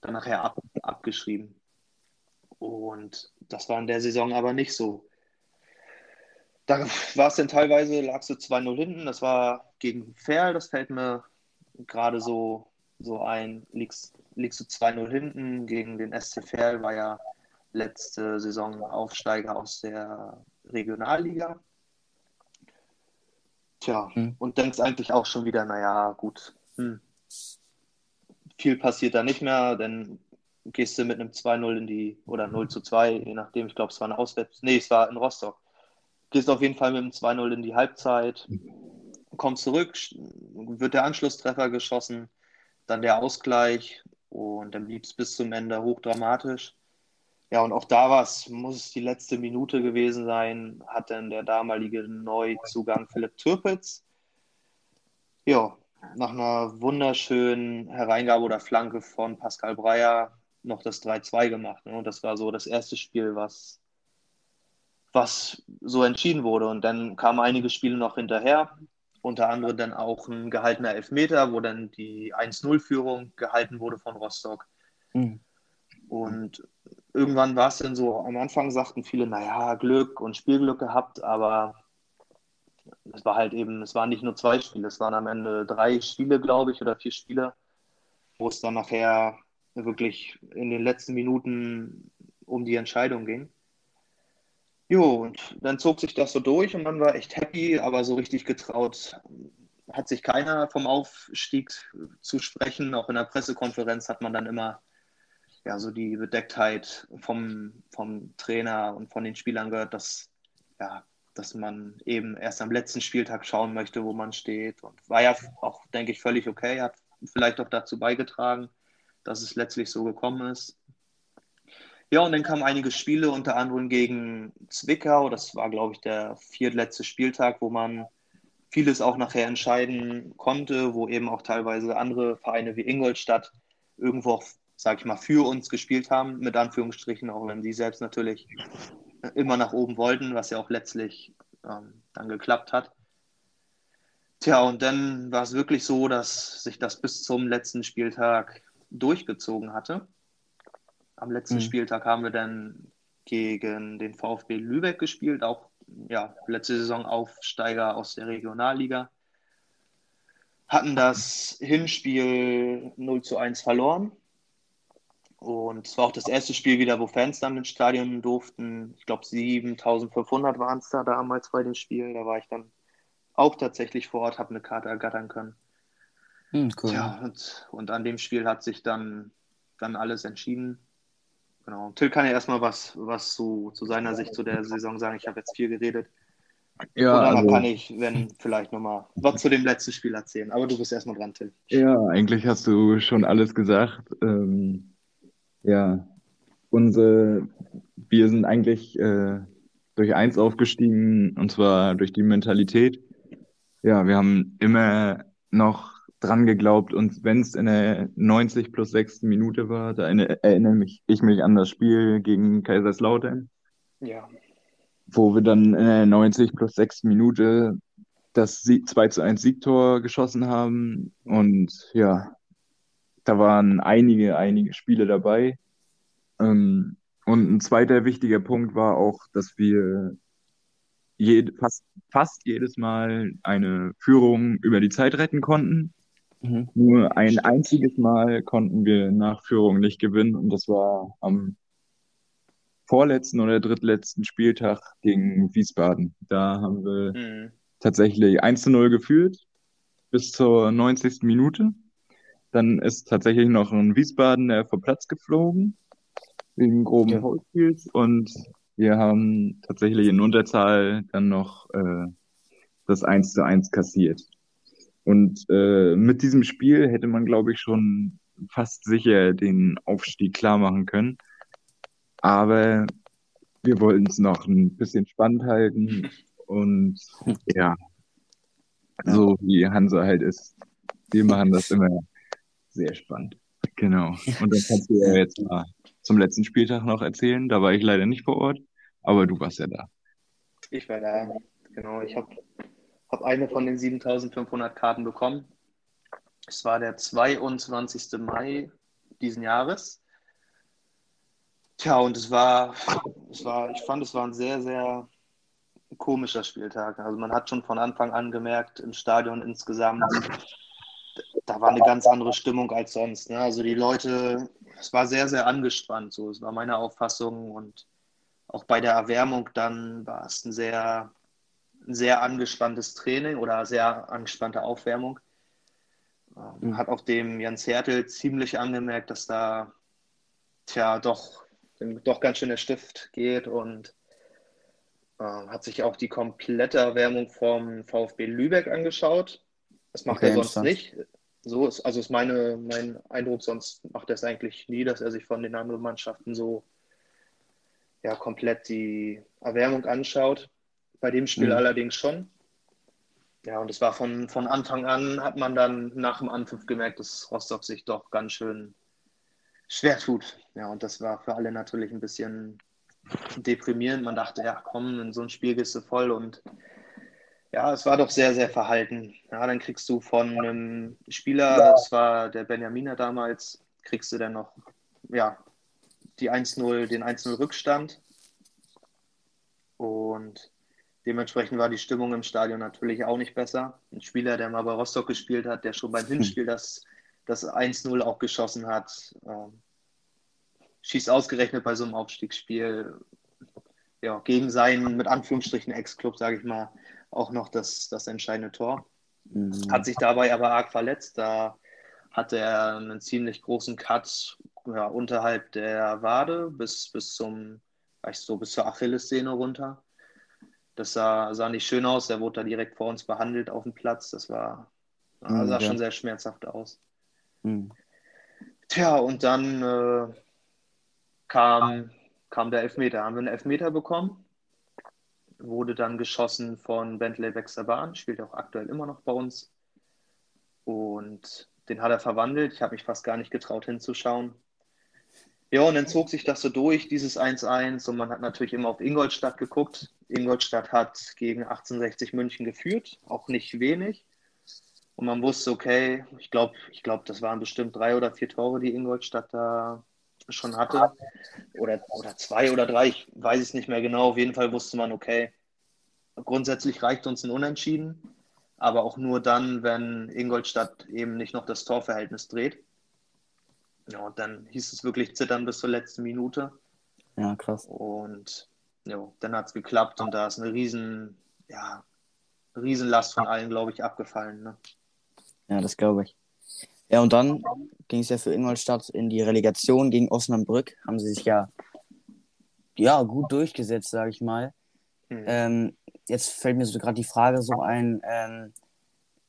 dann nachher ab, abgeschrieben. Und das war in der Saison aber nicht so. Da war es dann teilweise, lagst du 2-0 hinten, das war gegen Ferl, das fällt mir gerade so, so ein, liegst, liegst du 2-0 hinten gegen den SC Ferl, war ja letzte Saison Aufsteiger aus der Regionalliga. Tja, hm. und denkst eigentlich auch schon wieder, naja, gut, hm. viel passiert da nicht mehr, denn gehst du mit einem 2-0 in die, oder 0 zu 2, je nachdem, ich glaube, es war ein Auswärts, nee, es war in Rostock. Gehst auf jeden Fall mit einem 2-0 in die Halbzeit, kommst zurück, wird der Anschlusstreffer geschossen, dann der Ausgleich und dann blieb es bis zum Ende hochdramatisch. Ja, und auch da war es, muss es die letzte Minute gewesen sein, hat dann der damalige Neuzugang Philipp Türpitz, ja, nach einer wunderschönen Hereingabe oder Flanke von Pascal Breyer noch das 3-2 gemacht. Ne? Und das war so das erste Spiel, was, was so entschieden wurde. Und dann kamen einige Spiele noch hinterher, unter anderem dann auch ein gehaltener Elfmeter, wo dann die 1-0-Führung gehalten wurde von Rostock. Mhm. Und irgendwann war es dann so, am Anfang sagten viele, naja, Glück und Spielglück gehabt, aber es war halt eben, es waren nicht nur zwei Spiele, es waren am Ende drei Spiele, glaube ich, oder vier Spiele, wo es dann nachher wirklich in den letzten Minuten um die Entscheidung ging. Jo, und dann zog sich das so durch und man war echt happy, aber so richtig getraut hat sich keiner vom Aufstieg zu sprechen. Auch in der Pressekonferenz hat man dann immer ja, so die Bedecktheit vom, vom Trainer und von den Spielern gehört, dass, ja, dass man eben erst am letzten Spieltag schauen möchte, wo man steht. Und war ja auch, denke ich, völlig okay, hat vielleicht auch dazu beigetragen, dass es letztlich so gekommen ist. Ja, und dann kamen einige Spiele, unter anderem gegen Zwickau. Das war, glaube ich, der viertletzte Spieltag, wo man vieles auch nachher entscheiden konnte, wo eben auch teilweise andere Vereine wie Ingolstadt irgendwo auch, sage ich mal, für uns gespielt haben, mit Anführungsstrichen, auch wenn sie selbst natürlich immer nach oben wollten, was ja auch letztlich ähm, dann geklappt hat. Tja, und dann war es wirklich so, dass sich das bis zum letzten Spieltag durchgezogen hatte. Am letzten mhm. Spieltag haben wir dann gegen den VfB Lübeck gespielt, auch ja, letzte Saison Aufsteiger aus der Regionalliga. Hatten das Hinspiel 0 zu 1 verloren. Und es war auch das erste Spiel wieder, wo Fans dann ins Stadion durften. Ich glaube, 7500 waren es da damals bei dem Spiel. Da war ich dann auch tatsächlich vor Ort, habe eine Karte ergattern können. Hm, cool. Ja, und, und an dem Spiel hat sich dann, dann alles entschieden. Genau. Till kann ja erstmal was, was zu, zu seiner Sicht zu der Saison sagen. Ich habe jetzt viel geredet. Ja, Oder also, kann ich, wenn vielleicht nochmal was zu dem letzten Spiel erzählen. Aber du bist erstmal dran, Till. Ja, eigentlich hast du schon alles gesagt. Ähm, ja, unsere, wir sind eigentlich äh, durch eins aufgestiegen, und zwar durch die Mentalität. Ja, wir haben immer noch dran geglaubt und wenn es in der 90 plus 6. Minute war, da erinnere mich, ich mich an das Spiel gegen Kaiserslautern. Ja. Wo wir dann in der 90 plus 6. Minute das 2 zu 1 Siegtor geschossen haben. Und ja, da waren einige, einige Spiele dabei. Ähm, und ein zweiter wichtiger Punkt war auch, dass wir jed fast, fast jedes Mal eine Führung über die Zeit retten konnten. Mhm. Nur ein einziges Mal konnten wir nach Führung nicht gewinnen und das war am vorletzten oder drittletzten Spieltag gegen Wiesbaden. Da haben wir mhm. tatsächlich 1 zu 0 geführt bis zur 90. Minute. Dann ist tatsächlich noch ein Wiesbaden der vor Platz geflogen wegen groben ja. Foulspiels und wir haben tatsächlich in Unterzahl dann noch äh, das 1 zu 1 kassiert. Und äh, mit diesem Spiel hätte man, glaube ich, schon fast sicher den Aufstieg klar machen können. Aber wir wollten es noch ein bisschen spannend halten und ja, so wie Hansa halt ist. Wir machen das immer sehr spannend. Genau. Und dann kannst du ja jetzt mal zum letzten Spieltag noch erzählen. Da war ich leider nicht vor Ort, aber du warst ja da. Ich war da, genau. Ich habe hab eine von den 7500 Karten bekommen. Es war der 22. Mai diesen Jahres. Tja, und es war, es war, ich fand, es war ein sehr, sehr komischer Spieltag. Also man hat schon von Anfang an gemerkt, im Stadion insgesamt, da war eine ganz andere Stimmung als sonst. Ne? Also die Leute, es war sehr, sehr angespannt, so, es war meine Auffassung. Und auch bei der Erwärmung dann war es ein sehr, ein sehr angespanntes Training oder sehr angespannte Aufwärmung. Ähm, hat auch dem Jens Hertel ziemlich angemerkt, dass da tja doch, doch ganz schön der Stift geht und äh, hat sich auch die komplette Erwärmung vom VfB Lübeck angeschaut. Das macht okay, er sonst nicht. So ist, also ist meine, mein Eindruck, sonst macht er es eigentlich nie, dass er sich von den anderen Mannschaften so ja, komplett die Erwärmung anschaut. Bei dem Spiel mhm. allerdings schon. Ja, und es war von, von Anfang an, hat man dann nach dem Anpfiff gemerkt, dass Rostock sich doch ganz schön schwer tut. Ja, und das war für alle natürlich ein bisschen deprimierend. Man dachte, ja, komm, in so ein Spiel gehst du voll und ja, es war doch sehr, sehr verhalten. Ja, dann kriegst du von einem Spieler, das war der Benjaminer damals, kriegst du dann noch, ja, die 1-0, den 1-0 Rückstand. Und Dementsprechend war die Stimmung im Stadion natürlich auch nicht besser. Ein Spieler, der mal bei Rostock gespielt hat, der schon beim Hinspiel das, das 1-0 auch geschossen hat, ähm, schießt ausgerechnet bei so einem Aufstiegsspiel ja, gegen seinen, mit Anführungsstrichen, Ex-Club, sage ich mal, auch noch das, das entscheidende Tor. Mhm. Hat sich dabei aber arg verletzt. Da hatte er einen ziemlich großen Cut ja, unterhalb der Wade bis, bis zum, so, bis zur Achillessehne runter. Das sah, sah nicht schön aus. Er wurde da direkt vor uns behandelt auf dem Platz. Das war, mhm, sah ja. schon sehr schmerzhaft aus. Mhm. Tja, und dann äh, kam, kam der Elfmeter. Haben wir einen Elfmeter bekommen. Wurde dann geschossen von Bentley Wexerbahn. Spielt auch aktuell immer noch bei uns. Und den hat er verwandelt. Ich habe mich fast gar nicht getraut hinzuschauen. Ja, und dann zog sich das so durch, dieses 1-1. Und man hat natürlich immer auf Ingolstadt geguckt. Ingolstadt hat gegen 1860 München geführt, auch nicht wenig. Und man wusste, okay, ich glaube, ich glaub, das waren bestimmt drei oder vier Tore, die Ingolstadt da schon hatte. Oder, oder zwei oder drei, ich weiß es nicht mehr genau. Auf jeden Fall wusste man, okay, grundsätzlich reicht uns ein Unentschieden. Aber auch nur dann, wenn Ingolstadt eben nicht noch das Torverhältnis dreht. Ja, und dann hieß es wirklich zittern bis zur letzten Minute. Ja, krass. Und ja, dann hat es geklappt und da ist eine riesen, ja, Riesenlast von allen, glaube ich, abgefallen. Ne? Ja, das glaube ich. Ja, und dann ging es ja für Ingolstadt in die Relegation gegen Osnabrück. Haben sie sich ja, ja gut durchgesetzt, sage ich mal. Hm. Ähm, jetzt fällt mir so gerade die Frage so ein, ähm,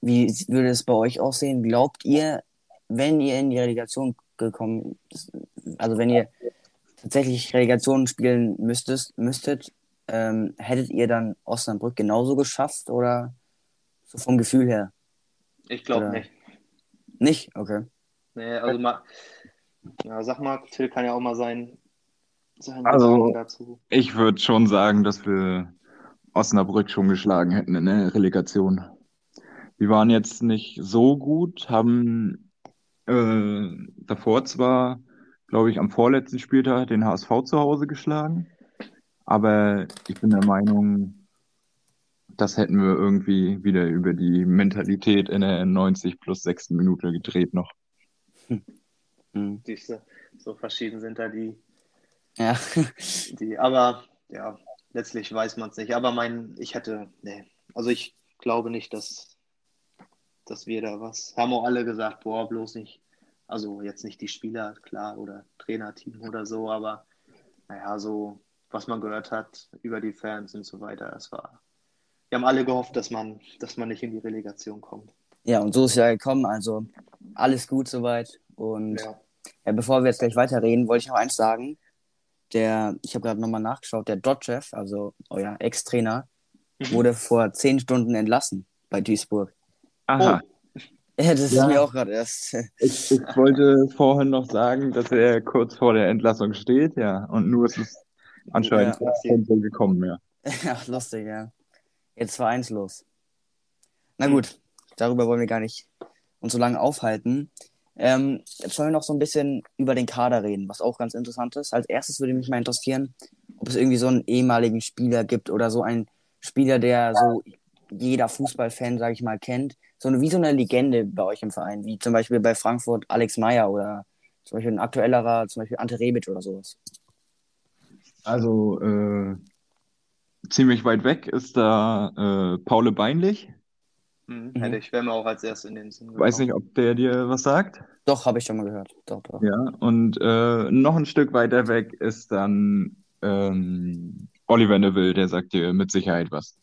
wie würde es bei euch aussehen? Glaubt ihr, wenn ihr in die Relegation gekommen. Also wenn ihr tatsächlich Relegation spielen müsstest, müsstet, ähm, hättet ihr dann Osnabrück genauso geschafft oder so vom Gefühl her? Ich glaube nicht. Nicht? Okay. Nee, also mal, ja, sag mal, Till kann ja auch mal sein. sein also, dazu. ich würde schon sagen, dass wir Osnabrück schon geschlagen hätten in der Relegation. Die waren jetzt nicht so gut, haben äh, davor zwar, glaube ich, am vorletzten Spieltag den HSV zu Hause geschlagen, aber ich bin der Meinung, das hätten wir irgendwie wieder über die Mentalität in der 90 plus 6. Minute gedreht noch. Hm. So verschieden sind da die. Ja. die aber ja, letztlich weiß man es nicht. Aber mein, ich hätte, nee, also ich glaube nicht, dass dass wir da was. Haben auch alle gesagt, boah, bloß nicht. Also jetzt nicht die Spieler, klar, oder Trainerteam oder so, aber naja, so was man gehört hat über die Fans und so weiter, es war. Wir haben alle gehofft, dass man, dass man nicht in die Relegation kommt. Ja, und so ist ja gekommen. Also alles gut soweit. Und Ja. ja, bevor wir jetzt gleich weiterreden, wollte ich noch eins sagen. Der, ich habe gerade nochmal nachgeschaut, der Dotchev, also euer Ex-Trainer, Mhm. wurde vor zehn Stunden entlassen bei Duisburg. Aha. Ja, das Ja. ist mir auch gerade erst. Ich, ich wollte vorhin noch sagen, dass er kurz vor der Entlassung steht, ja. Und nur ist es anscheinend Ja. schon so gekommen, ja. Ja, lustig, ja. Jetzt vereinslos. Na gut, darüber wollen wir gar nicht uns so lange aufhalten. Ähm, jetzt wollen wir noch so ein bisschen über den Kader reden, was auch ganz interessant ist. Als erstes würde mich mal interessieren, ob es irgendwie so einen ehemaligen Spieler gibt oder so einen Spieler, der so jeder Fußballfan, sage ich mal, kennt. So eine, wie so eine Legende bei euch im Verein, wie zum Beispiel bei Frankfurt Alex Meyer oder zum Beispiel ein aktuellerer, zum Beispiel Ante Rebic oder sowas. Also, äh, ziemlich weit weg ist da äh, Paule Beinlich. Mhm. Mhm. Hätte ich, wäre mir auch als erstes in den Sinn Weiß gekommen. nicht, ob der dir was sagt. Doch, habe ich schon mal gehört. Doch, doch. Ja, und äh, noch ein Stück weiter weg ist dann ähm, Oliver Neville, der sagt dir mit Sicherheit was.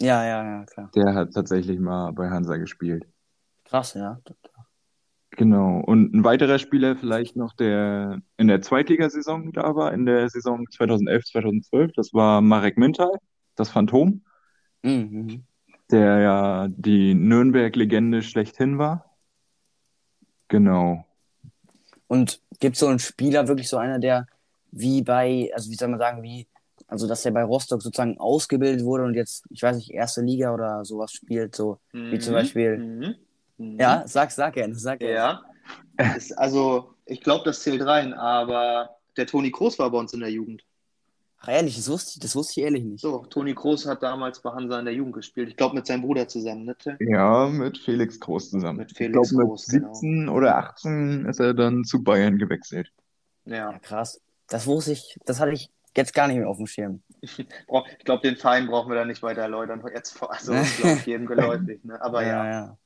Ja, ja, ja, klar. Der hat tatsächlich mal bei Hansa gespielt. Krass, ja. Genau. Und ein weiterer Spieler vielleicht noch, der in der Zweitligasaison da war, in der Saison 2011, 2012, das war Marek Mintal, das Phantom, Mhm. der ja die Nürnberg-Legende schlechthin war. Genau. Und gibt so einen Spieler, wirklich so einer, der wie bei, also wie soll man sagen, wie, also dass der bei Rostock sozusagen ausgebildet wurde und jetzt, ich weiß nicht, erste Liga oder sowas spielt, so wie zum Mhm. Beispiel. Mhm. Mhm. Ja, sag, sag gerne, sag gerne. Ja. Ist, also, ich glaube, das zählt rein, aber der Toni Kroos war bei uns in der Jugend. Ach, ehrlich, das wusste ich, das wusste ich ehrlich nicht. So, Toni Kroos hat damals bei Hansa in der Jugend gespielt. Ich glaube, mit seinem Bruder zusammen, ne? Ja, mit Felix Groß zusammen. Mit Ich Felix glaube, mit Groß, genau. 17 oder 18 ist er dann zu Bayern gewechselt. Ja, Ja. krass. Das wusste ich, das hatte ich jetzt gar nicht mehr auf dem Schirm. Ich glaube, den Verein brauchen wir da nicht weiter erläutern. Jetzt, vor- also, ich, jedem geläufig. Ne? Aber ja, ja.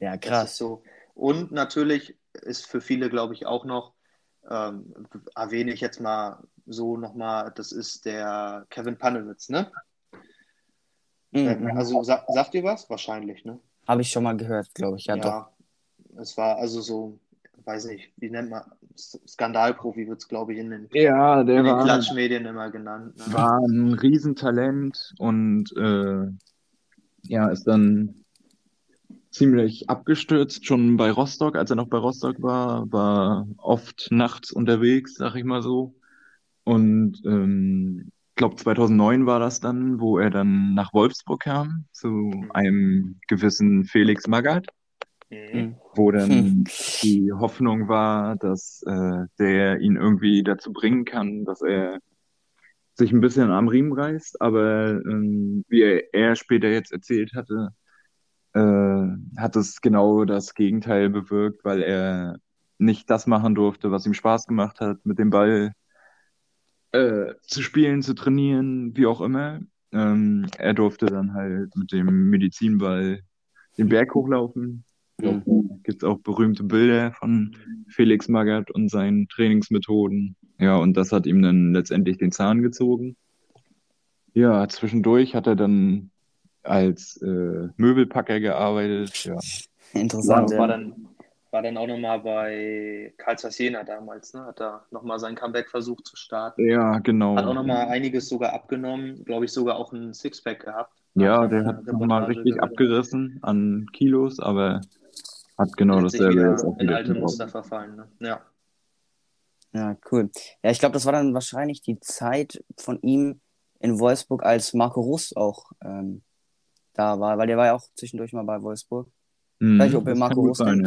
Ja, ja krass. so. Und natürlich ist für viele, glaube ich, auch noch, ähm, erwähne ich jetzt mal so nochmal, das ist der Kevin Panewitz, ne? Mhm. Also sa sagt ihr was? Wahrscheinlich, ne? Habe ich schon mal gehört, glaube ich. Ja, doch. Ja, es war also so, weiß nicht, wie nennt man, Skandalprofi wird es, glaube ich, in den, Ja, der in den war, Klatschmedien immer genannt. Ne? war ein Riesentalent und äh, ja, ist dann ziemlich abgestürzt, schon bei Rostock, als er noch bei Rostock war, war oft nachts unterwegs, sag ich mal so. Und ähm, ich glaube 2009 war das dann, wo er dann nach Wolfsburg kam, zu einem gewissen Felix Magath. Mhm. wo dann Hm. die Hoffnung war, dass äh, der ihn irgendwie dazu bringen kann, dass er sich ein bisschen am Riemen reißt. Aber ähm, wie er, er später jetzt erzählt hatte, äh, hat es genau das Gegenteil bewirkt, weil er nicht das machen durfte, was ihm Spaß gemacht hat, mit dem Ball äh, zu spielen, zu trainieren, wie auch immer. Ähm, er durfte dann halt mit dem Medizinball den Berg hochlaufen. Mhm. Gibt es auch berühmte Bilder von Felix Magath und seinen Trainingsmethoden. Ja, und das hat ihm dann letztendlich den Zahn gezogen. Ja, zwischendurch hat er dann als äh, Möbelpacker gearbeitet. Ja, Interessant. war Ja. dann, war dann auch nochmal bei Karl Jena damals, ne? Hat da nochmal seinen Comeback versucht zu starten. ja genau. Hat auch nochmal einiges sogar abgenommen, glaube ich, sogar auch ein Sixpack gehabt. Ja, der hat nochmal richtig abgerissen an Kilos, aber hat genau dasselbe jetzt auch in wieder alte. Muster verfallen, ne? Ja. Ja, cool. Ja, ich glaube, das war dann wahrscheinlich die Zeit von ihm in Wolfsburg, als Marco Russ auch ähm, da war, weil der war ja auch zwischendurch mal bei Wolfsburg. Mhm, Weiß nicht, ob ihr Marco Russ sein, kennt.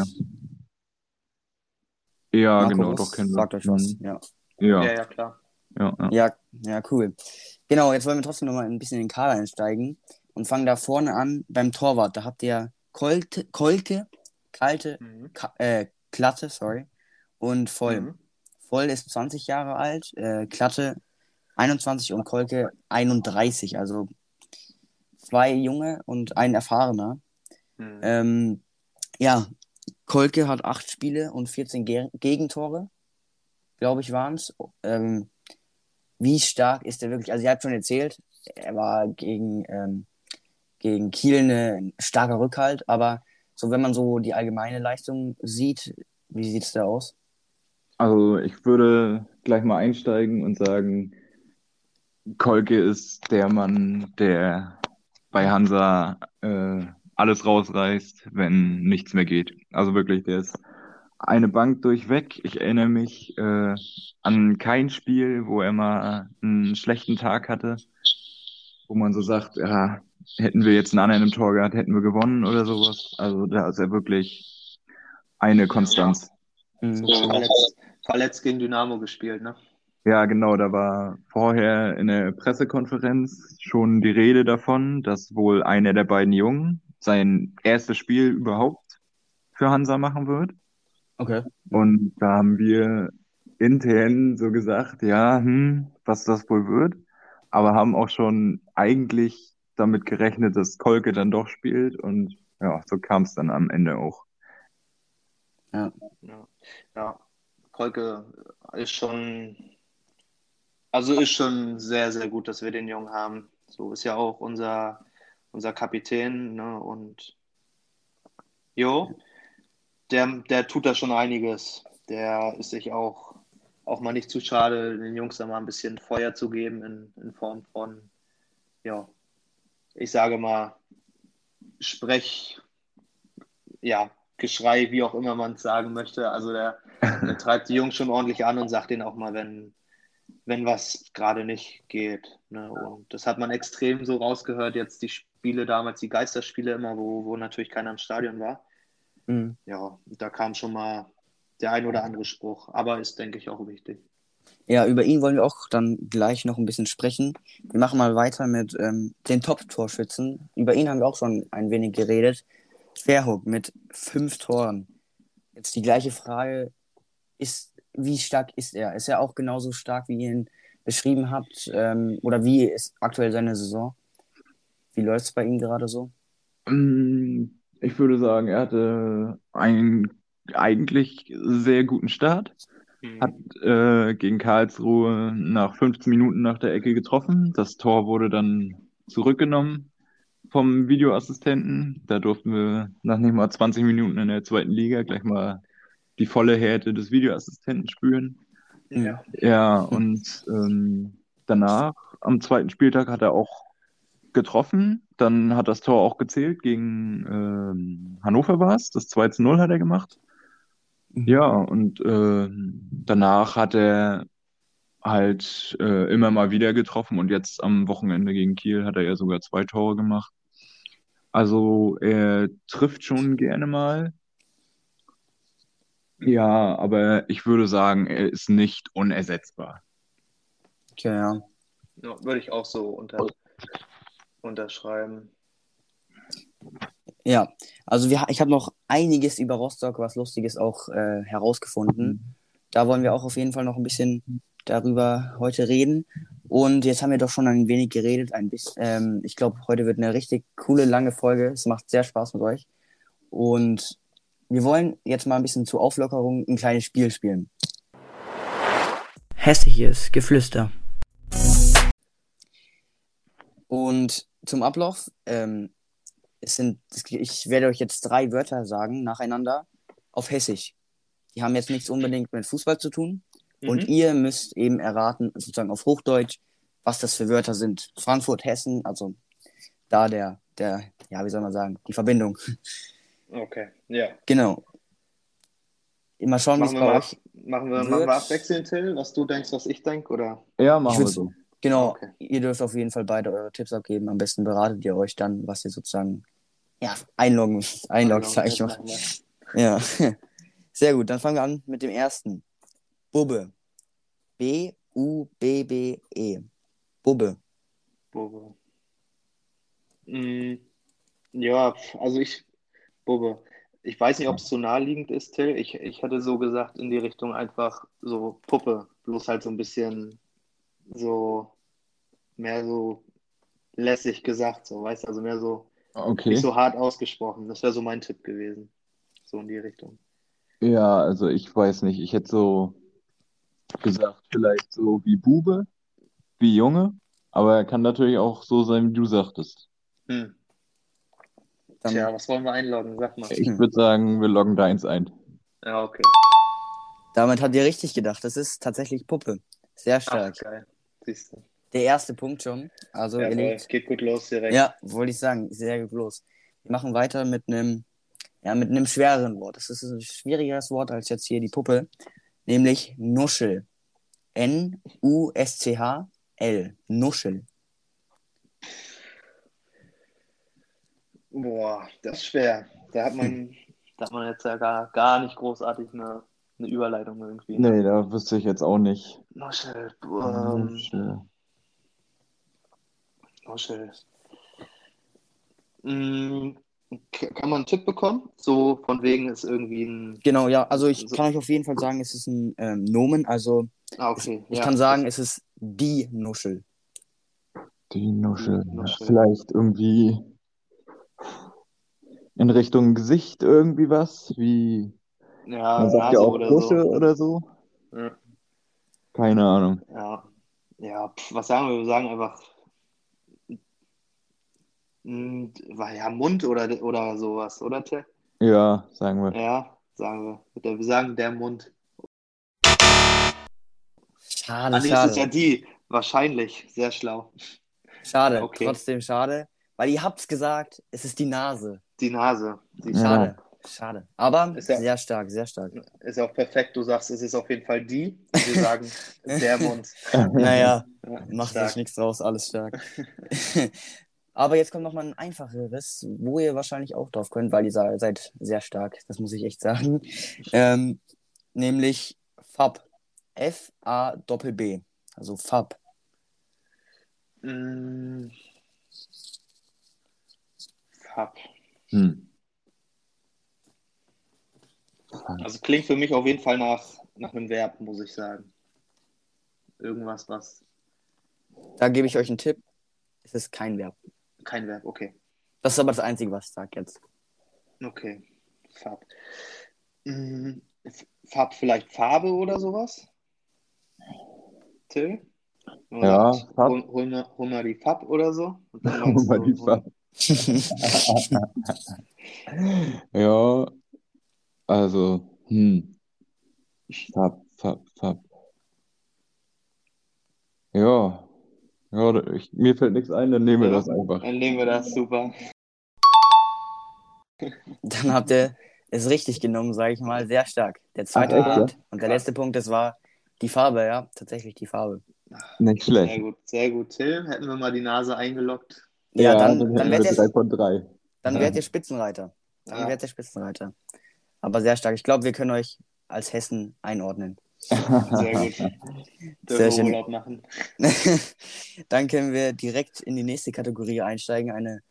ja. Ja, Marco genau, Russ doch kennen wir. sagt euch was. Mhm. Ja. Ja, Ja, ja, klar. ja, ja. Ja, ja, cool. Genau, jetzt wollen wir trotzdem noch mal ein bisschen in den Kader einsteigen und fangen da vorne an beim Torwart. Da habt ihr Kolte, Kolke, Kalte, Mhm. Ka äh, Klatte, sorry, und Voll. Mhm. Voll ist 20 Jahre alt, äh, Klatte 21 und Kolke 31. Also zwei junge und ein erfahrener. Mhm. Ähm, ja, Kolke hat acht Spiele und 14 Ge Gegentore, glaube ich, waren es. Ähm, wie stark ist er wirklich? Also, ihr habt schon erzählt, er war gegen, ähm, gegen Kiel eine, ein starker Rückhalt, aber so, wenn man so die allgemeine Leistung sieht, Wie sieht's da aus? Also ich würde gleich mal einsteigen und sagen, Kolke ist der Mann, der bei Hansa äh, alles rausreißt, wenn nichts mehr geht. Also wirklich, der ist eine Bank durchweg. Ich erinnere mich äh, an kein Spiel, wo er mal einen schlechten Tag hatte, wo man so sagt, ja, hätten wir jetzt einen anderen im Tor gehabt, hätten wir gewonnen oder sowas. Also da ist er wirklich eine Konstanz. Mhm. So verletzt, verletzt gegen Dynamo gespielt, ne? Ja, genau, da war vorher in der Pressekonferenz schon die Rede davon, dass wohl einer der beiden Jungen sein erstes Spiel überhaupt für Hansa machen wird. Okay. Und da haben wir intern so gesagt, ja, hm, was das wohl wird, aber haben auch schon eigentlich damit gerechnet, dass Kolke dann doch spielt und ja, so kam es dann am Ende auch. Ja, ja. Kolke ist schon, also ist schon sehr, sehr gut, dass wir den Jungen haben. So ist ja auch unser, unser Kapitän, ne? Und jo, der, der tut da schon einiges. Der ist sich auch, auch mal nicht zu schade, den Jungs da mal ein bisschen Feuer zu geben in, in Form von, ja, ich sage mal, Sprech, ja, Geschrei, wie auch immer man es sagen möchte. Also der, der treibt die Jungs schon ordentlich an und sagt denen auch mal, wenn, wenn was gerade nicht geht. Ne? Und das hat man extrem so rausgehört, jetzt die Spiele damals, die Geisterspiele immer, wo, wo natürlich keiner im Stadion war. Mhm. Ja, da kam schon mal der ein oder andere Spruch, aber ist, denke ich, auch wichtig. Ja, über ihn wollen wir auch dann gleich noch ein bisschen sprechen. Wir machen mal weiter mit ähm, den Top-Torschützen. Über ihn haben wir auch schon ein wenig geredet. Verhoek mit fünf Toren. Jetzt die gleiche Frage, ist, wie stark ist er? Ist er auch genauso stark, wie ihr ihn beschrieben habt? Ähm, oder wie ist aktuell seine Saison? Wie läuft es bei ihm gerade so? Mm, Ich würde sagen, er hatte einen eigentlich sehr guten Start. Hat äh, gegen Karlsruhe nach 15 Minuten nach der Ecke getroffen. Das Tor wurde dann zurückgenommen vom Videoassistenten. Da durften wir nach nicht mal 20 Minuten in der zweiten Liga gleich mal die volle Härte des Videoassistenten spüren. Ja. Ja, und ähm, danach, am zweiten Spieltag, hat er auch getroffen. Dann hat das Tor auch gezählt. Gegen ähm, Hannover war es. Das 2 zu 0 hat er gemacht. Ja, und ähm, danach hat er halt äh, immer mal wieder getroffen und jetzt am Wochenende gegen Kiel hat er ja sogar zwei Tore gemacht. Also er trifft schon gerne mal. Ja, aber ich würde sagen, er ist nicht unersetzbar. Okay, ja. Ja, würde ich auch so unter, unterschreiben. Ja, also wir, ich habe noch einiges über Rostock, was Lustiges auch äh, herausgefunden. Da wollen wir auch auf jeden Fall noch ein bisschen darüber heute reden. Und jetzt haben wir doch schon ein wenig geredet. Ein bisschen, ähm, ich glaube, heute wird eine richtig coole, lange Folge. Es macht sehr Spaß mit euch. Und wir wollen jetzt mal ein bisschen zur Auflockerung ein kleines Spiel spielen. Hässliches Geflüster. Und zum Ablauf, ähm, es sind, ich werde euch jetzt drei Wörter sagen, nacheinander, auf Hessisch. Die haben jetzt nichts unbedingt mit Fußball zu tun. Und Mhm. ihr müsst eben erraten, sozusagen auf Hochdeutsch, was das für Wörter sind. Frankfurt, Hessen, also da der, der, ja, wie soll man sagen, die Verbindung. Okay, ja. Genau. Mal schauen, wie es Machen wir, bei mal, euch. machen, wir, wird. machen wir abwechselnd, Till, was du denkst, was ich denke, oder? Ja, machen wir so. Genau, Okay. ihr dürft auf jeden Fall beide eure Tipps abgeben. Am besten beratet ihr euch dann, was ihr sozusagen, ja, einloggen, einloggt, sag ich mal. Ja, sehr gut. Dann fangen wir an mit dem ersten. Bubbe. B-U-B-B-E. Bubbe. Bubbe. Mm, ja, also ich, Bubbe. Ich weiß nicht, ob es so naheliegend ist, Till. Ich, ich hätte so gesagt, in die Richtung einfach so Puppe. Bloß halt so ein bisschen so, mehr so lässig gesagt, so, weißt du, also mehr so, Okay. nicht so hart ausgesprochen. Das wäre so mein Tipp gewesen. So in die Richtung. Ja, also ich weiß nicht. Ich hätte so gesagt, vielleicht so wie Bube, wie Junge, aber er kann natürlich auch so sein, wie du sagtest. Hm. Dann, Tja, was wollen wir einloggen? Sag mal. Ich würde sagen, wir loggen deins ein. Ja, okay. Damit habt ihr richtig gedacht. Das ist tatsächlich Puppe. Sehr Ach, stark. geil. Siehst du. Der erste Punkt schon. Also Jawohl, liegt. geht gut los direkt. Ja, wollte ich sagen. Sehr gut los. Wir machen weiter mit einem, ja, mit einem schwereren Wort. Das ist ein schwierigeres Wort als jetzt hier die Puppe. Nämlich Nuschel. N-U-S-C-H-L. Nuschel. Boah, das ist schwer. Da hat man, da hat man jetzt ja gar, gar nicht großartig eine, eine Überleitung irgendwie. Nee, da wüsste ich jetzt auch nicht. Nuschel, ähm, Nuschel. Mm, k- Kann man einen Tipp bekommen? So von wegen ist irgendwie ein. Genau, ja. Also ich So- kann euch auf jeden Fall sagen, es ist ein ähm, Nomen. Also Ah, okay. ich ja. kann sagen, es ist die Nuschel. Die Nuschel. Nuschel. Vielleicht irgendwie in Richtung Gesicht irgendwie was, wie Ja, man sagt Nase ja auch oder so. oder so. Ja, Keine Ahnung. ja. Ja, pf, was sagen wir? Wir sagen einfach. Mm, war Ja, Mund oder, oder sowas, oder Tim? Ja, sagen wir. Ja, sagen wir. Wir sagen der Mund. Schade, nee, es ist ja schade. die. Wahrscheinlich. Sehr schlau. Schade, Okay. trotzdem schade. Weil ihr habt's gesagt, es ist die Nase. Die Nase. Die Ja. Schade, schade. Aber Ist ja- sehr stark, sehr stark. ist auch perfekt. Du sagst, es ist auf jeden Fall die. Und wir sagen der Mund. Naja, Ja, macht sich nichts draus, alles stark. Aber jetzt kommt noch mal ein einfacheres, wo ihr wahrscheinlich auch drauf könnt, weil ihr se- seid sehr stark, das muss ich echt sagen. Ähm, nämlich FAB. F-A-B-B. Also FAB. Mm. Fab. Hm. Also klingt für mich auf jeden Fall nach, nach einem Verb, muss ich sagen. Irgendwas, was. Da gebe ich euch einen Tipp. Es ist kein Verb. Kein Verb, okay. Das ist aber das Einzige, was ich sage jetzt. Okay. Fab. Mm, F- Fab vielleicht Farbe oder sowas? Till? Oder Ja, Fab. Hol, hol, mal, hol mal die Fab oder so. Und dann Hol mal die Fab. Ja, also, hm. Fab, Fab, Fab. Ja, ja, ich, mir fällt nichts ein, dann nehmen wir Ja. das einfach. Dann nehmen wir das super. Dann habt ihr es richtig genommen, sage ich mal. Sehr stark. Der zweite Ach, echt, Punkt. ja? Und der letzte Punkt, das war die Farbe, ja. Tatsächlich die Farbe. Nicht Sehr schlecht. gut, sehr gut, Till. Hätten wir mal die Nase eingeloggt. Ja, Ja, dann, dann dann, wärt ihr, drei von drei. dann wärt ihr Spitzenreiter. Dann Ja. wärt ihr Spitzenreiter. Aber sehr stark. Ich glaube, wir können euch als Hessen einordnen. Sehr gut. Sehr Dürfen wir schön. Urlaub machen. Dann können wir direkt in die nächste Kategorie einsteigen. Eine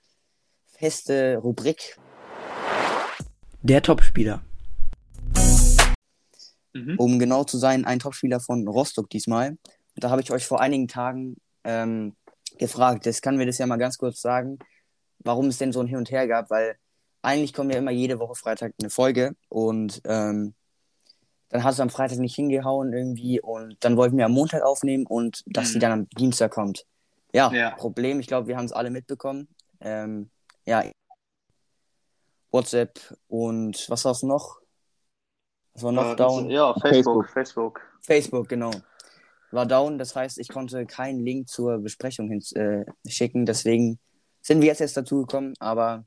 feste Rubrik. Der Topspieler. Mhm. Um genau zu sein, ein Topspieler von Rostock diesmal. Da habe ich euch vor einigen Tagen ähm, gefragt. Das kann mir das ja mal ganz kurz sagen, warum es denn so ein Hin und Her gab, weil eigentlich kommt ja immer jede Woche Freitag eine Folge und ähm, dann hat es am Freitag nicht hingehauen irgendwie und dann wollten wir am Montag aufnehmen und dass Mhm. die dann am Dienstag kommt. Ja, Ja. Problem, ich glaube, wir haben es alle mitbekommen. Ähm, ja, WhatsApp und was war's noch? Was war noch Äh, down? Ja, Facebook, Facebook. Facebook, genau. War down, das heißt, ich konnte keinen Link zur Besprechung hin, äh, schicken. Deswegen sind wir jetzt erst dazu gekommen, aber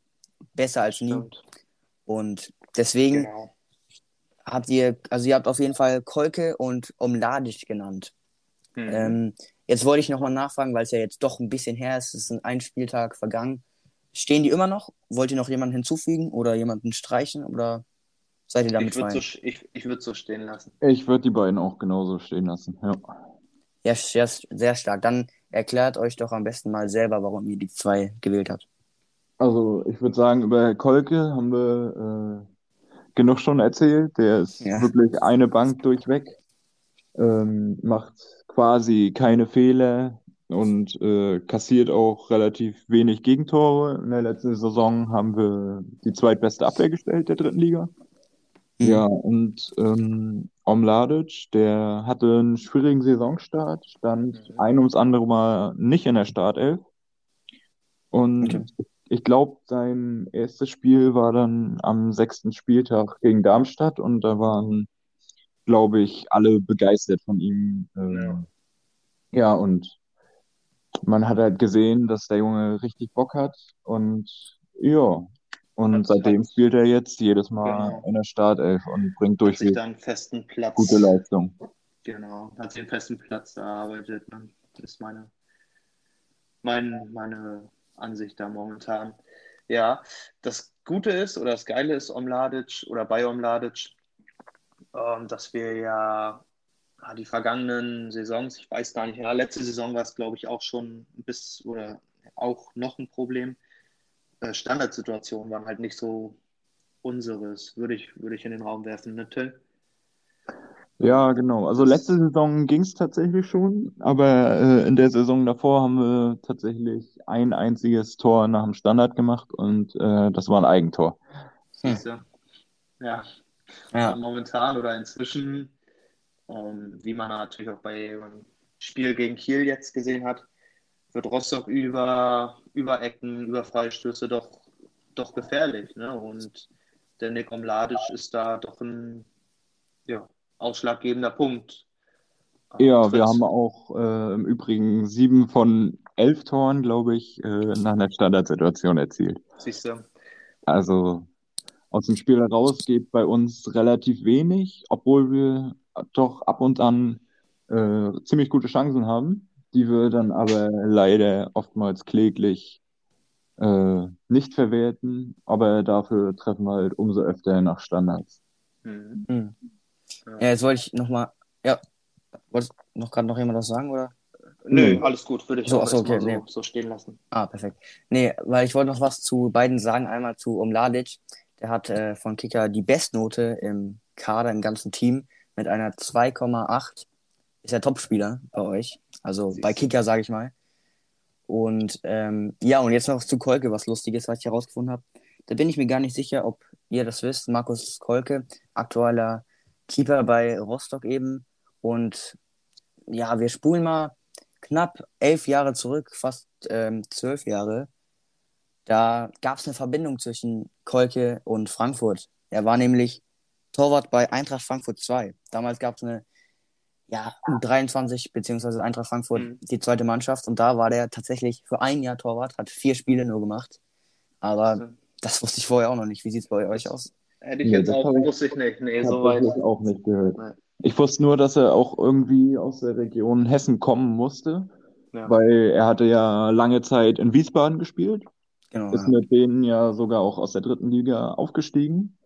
besser als nie. Stimmt. Und deswegen Genau. Habt ihr, also ihr habt auf jeden Fall Kolke und Omladic genannt. Mhm. Ähm, jetzt wollte ich nochmal nachfragen, weil es ja jetzt doch ein bisschen her ist. Es ist ein Spieltag vergangen. Stehen die immer noch? Wollt ihr noch jemanden hinzufügen oder jemanden streichen oder seid ihr damit ich würde fein? so, ich, ich würd so stehen lassen. Ich würde die beiden auch genauso stehen lassen. Ja. Ja, sehr, sehr stark. Dann erklärt euch doch am besten mal selber, warum ihr die zwei gewählt habt. Also ich würde sagen, über Kolke haben wir äh, genug schon erzählt. Der ist Ja. wirklich eine Bank durchweg, ähm, macht quasi keine Fehler und äh, kassiert auch relativ wenig Gegentore. In der letzten Saison haben wir die zweitbeste Abwehr gestellt der dritten Liga. Mhm. Ja, und ähm, Omladic, der hatte einen schwierigen Saisonstart, stand Mhm. ein ums andere Mal nicht in der Startelf. Und Okay. Ich glaube, sein erstes Spiel war dann am sechsten Spieltag gegen Darmstadt und da waren glaube ich, alle begeistert von ihm. Ähm, Ja. ja, und man hat halt gesehen, dass der Junge richtig Bock hat und ja, und seitdem hat- spielt er jetzt jedes Mal Genau. in der Startelf und bringt Hat sich durchweg da einen festen Platz. gute Leistung. Genau, hat sich einen festen Platz erarbeitet. Ne? Das ist meine, mein, meine Ansicht da momentan. Ja, das Gute ist oder das Geile ist Omladic oder bei Omladic, ähm, dass wir ja ah, die vergangenen Saisons, ich weiß gar nicht, ja, letzte Saison war es, glaube ich, auch schon bisschen oder auch noch ein Problem. Äh, Standardsituationen waren halt nicht so unseres, würde ich, würde ich in den Raum werfen, ne, Till? Ja, genau. Also letzte Saison ging es tatsächlich schon, aber äh, in der Saison davor haben wir tatsächlich ein einziges Tor nach dem Standard gemacht und äh, das war ein Eigentor. Siehst du? Ja. Ja. Momentan oder inzwischen, ähm, wie man natürlich auch bei beim Spiel gegen Kiel jetzt gesehen hat, wird Rostock über, über Ecken, über Freistöße doch, doch gefährlich. Ne? Und der Nick Omladic ist da doch ein ja, ausschlaggebender Punkt. Ja, wir haben auch äh, im Übrigen sieben von elf Toren, glaube ich, äh, nach einer Standardsituation erzielt. Siehst du? Also aus dem Spiel heraus geht bei uns relativ wenig, obwohl wir doch ab und an äh, ziemlich gute Chancen haben, die wir dann aber leider oftmals kläglich äh, nicht verwerten, aber dafür treffen wir halt umso öfter nach Standards. Mhm. Ja. Ja, jetzt wollte ich nochmal. Ja. Wolltest noch gerade noch jemand was sagen, oder? Nö, alles gut, würde ich So, auch ach so, erstmal okay, so, nee. so stehen lassen. Ah, perfekt. Nee, weil ich wollte noch was zu beiden sagen. Einmal zu Omladic. Der hat äh, von Kicker die Bestnote im Kader, im ganzen Team mit einer 2,8. Ist der Topspieler bei euch. Also Siehst bei. Kicker, sage ich mal. Und ähm, ja, und jetzt noch zu Kolke, was Lustiges, was ich herausgefunden habe. Da bin ich mir gar nicht sicher, ob ihr das wisst. Markus Kolke, aktueller Keeper bei Rostock eben. Und ja, wir spulen mal knapp elf Jahre zurück, fast ähm, zwölf Jahre. Da gab es eine Verbindung zwischen Kolke und Frankfurt. Er war nämlich Torwart bei Eintracht Frankfurt 2. Damals gab es eine ja, U23 beziehungsweise Eintracht Frankfurt, Mhm. die zweite Mannschaft. Und da war der tatsächlich für ein Jahr Torwart, hat vier Spiele nur gemacht. Aber das wusste ich vorher auch noch nicht. Wie sieht es bei euch aus? Hätte ich Nee, jetzt auch, ich- wusste ich nicht. Nee, Ich soweit. das auch nicht gehört. Nee. Ich wusste nur, dass er auch irgendwie aus der Region Hessen kommen musste, Ja. weil er hatte ja lange Zeit in Wiesbaden gespielt, Genau. ist Ja. mit denen ja sogar auch aus der dritten Liga aufgestiegen.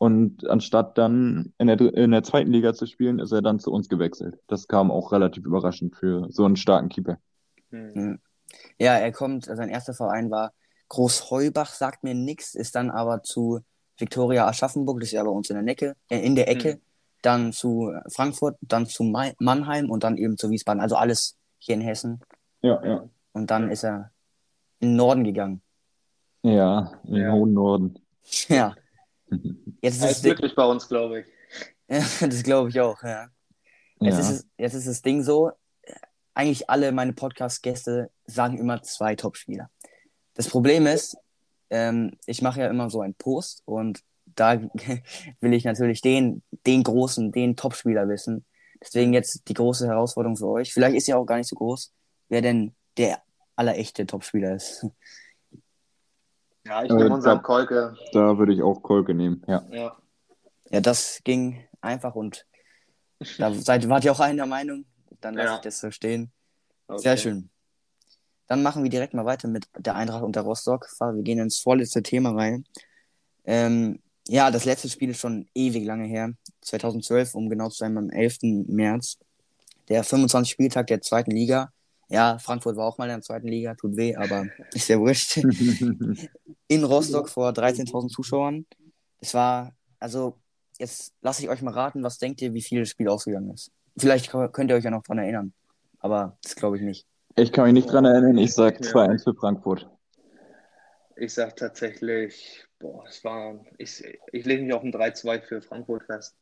Und anstatt dann in der, in der zweiten Liga zu spielen, ist er dann zu uns gewechselt. Das kam auch relativ überraschend für so einen starken Keeper. Hm. Ja, er kommt, sein erster Verein war Großheubach, sagt mir nichts, ist dann aber zu Viktoria Aschaffenburg, das ist ja bei uns in der Necke, äh, in der Ecke, Mhm. dann zu Frankfurt, dann zu Mai Mannheim und dann eben zu Wiesbaden, also alles hier in Hessen. Ja, ja. Und dann ist er in den Norden gegangen. Ja, im Ja. hohen Norden. Ja, jetzt Er ist ist glücklich bei uns, glaube ich. ja, das glaube ich auch, ja. Jetzt, Ja. ist es, jetzt ist das Ding so, eigentlich alle meine Podcast-Gäste sagen immer zwei Topspieler. Das Problem ist, ähm, ich mache ja immer so einen Post und da will ich natürlich den, den großen, den Topspieler wissen. Deswegen jetzt die große Herausforderung für euch. Vielleicht ist ja auch gar nicht so groß, wer denn der allerechte Topspieler ist. Ja, ich Äh, nehme unseren da- Kolke. Da würde ich auch Kolke nehmen, ja. Ja. Ja, das ging einfach und da seid, wart ihr auch einer Meinung. Dann lasse Ja. ich das so stehen. Okay. Sehr schön. Dann machen wir direkt mal weiter mit der Eintracht und der Rostock. Wir gehen ins vorletzte Thema rein. Ähm, ja, das letzte Spiel ist schon ewig lange her. 2012, um genau zu sein, am 11. März. Der 25. Spieltag der zweiten Liga. Ja, Frankfurt war auch mal in der zweiten Liga, tut weh, aber ist ja wurscht. In Rostock vor 13.000 Zuschauern. Es war, also, jetzt lasse ich euch mal raten, was denkt ihr, wie viel das Spiel ausgegangen ist? Vielleicht könnt ihr euch ja noch dran erinnern, aber das glaube ich nicht. Ich kann mich nicht dran erinnern, ich sag Ja. 2-1 für Frankfurt. Ich sag tatsächlich, boah, es war, ich, ich lege mich auf ein 3-2 für Frankfurt fest.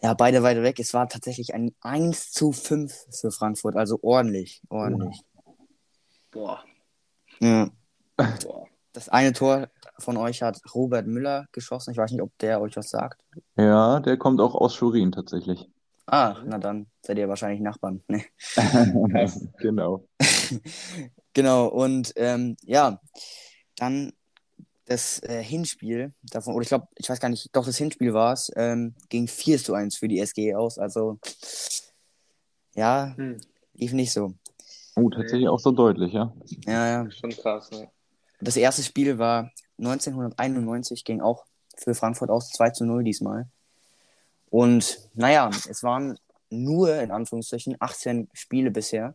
Ja, beide weiter weg. Es war tatsächlich ein 1 zu 5 für Frankfurt, also ordentlich, ordentlich. Boah, Ja. boah. Das eine Tor von euch hat Robert Müller geschossen. Ich weiß nicht, ob der euch was sagt. Ja, der kommt auch aus Schurin tatsächlich. Ah, na dann seid ihr wahrscheinlich Nachbarn. Nee. genau. Genau, und ähm, ja, dann das äh, Hinspiel davon, oder ich glaube, ich weiß gar nicht, doch das Hinspiel war es, ähm, ging 4 zu 1 für die SG aus. Also ja, Hm, lief nicht so. Oh, tatsächlich auch so deutlich, ja. Ja, ja. schon krass, ne? Das erste Spiel war 1991, ging auch für Frankfurt aus 2 zu 0 diesmal. Und naja, es waren nur in Anführungszeichen 18 Spiele bisher.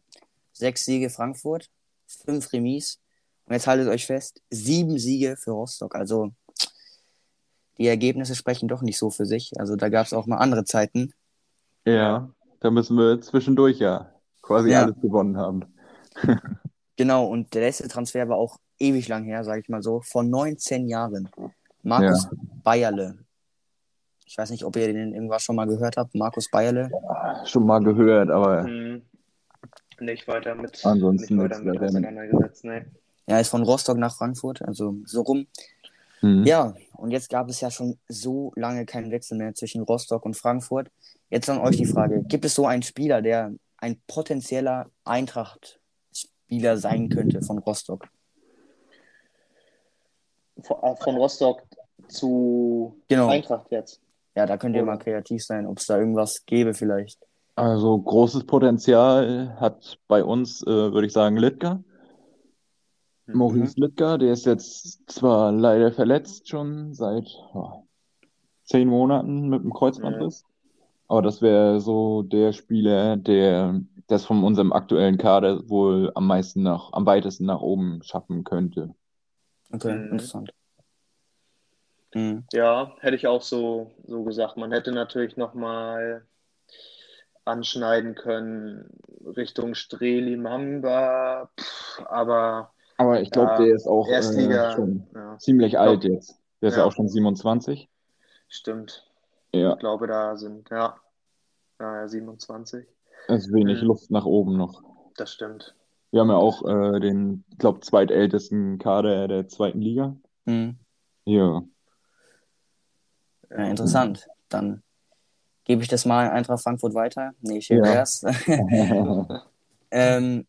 Sechs Siege Frankfurt, fünf Remis. Und jetzt haltet euch fest, sieben Siege für Rostock. Also die Ergebnisse sprechen doch nicht so für sich. Also da gab es auch mal andere Zeiten. Ja, da müssen wir zwischendurch ja quasi Ja. alles gewonnen haben. Genau, und der letzte Transfer war auch ewig lang her, sage ich mal so, vor 19 Jahren. Markus Bayerle. Ich weiß nicht, ob ihr den irgendwas schon mal gehört habt. Markus Bayerle. Schon mal gehört, aber Hm, nicht weiter mit, Ansonsten nicht weiter mit auseinandergesetzt, ne? Er ist von Rostock nach Frankfurt, also so rum. hm. Ja, und jetzt gab es ja schon so lange keinen Wechsel mehr zwischen Rostock und Frankfurt. Jetzt an euch die Frage: Gibt es so einen Spieler, der ein potenzieller Eintracht-Spieler sein könnte von Rostock? Von, äh, von Rostock zu Genau. Eintracht jetzt. Ja, da könnt ihr Oder- mal kreativ sein, ob es da irgendwas gäbe vielleicht. Also großes Potenzial hat bei uns, äh, würde ich sagen, Litka. Mhm. Maurice Litka, der ist jetzt zwar leider verletzt schon seit oh, zehn Monaten mit dem Kreuzbandriss, aber das wäre so der Spieler, der das von unserem aktuellen Kader wohl am meisten nach, am weitesten nach oben schaffen könnte. Okay, Mhm. interessant. Mhm. Ja, hätte ich auch so, so gesagt. Man hätte natürlich nochmal anschneiden können Richtung Streli Mamba, pff, aber Aber ich glaube, Ja, der ist auch äh, Erstliga, schon ja, ziemlich alt jetzt. Der ist ja Ja. auch schon 27. stimmt. Ja, Ich glaube, da sind, ja, ja, ja, 27. es ist wenig Mhm. Luft nach oben noch. Das stimmt. Wir haben ja auch äh, den, ich glaube, zweitältesten Kader der zweiten Liga. Mhm. Ja. Ja, interessant. Dann gebe ich das mal Eintracht Frankfurt weiter. Nee, ich Ja. erst. ähm,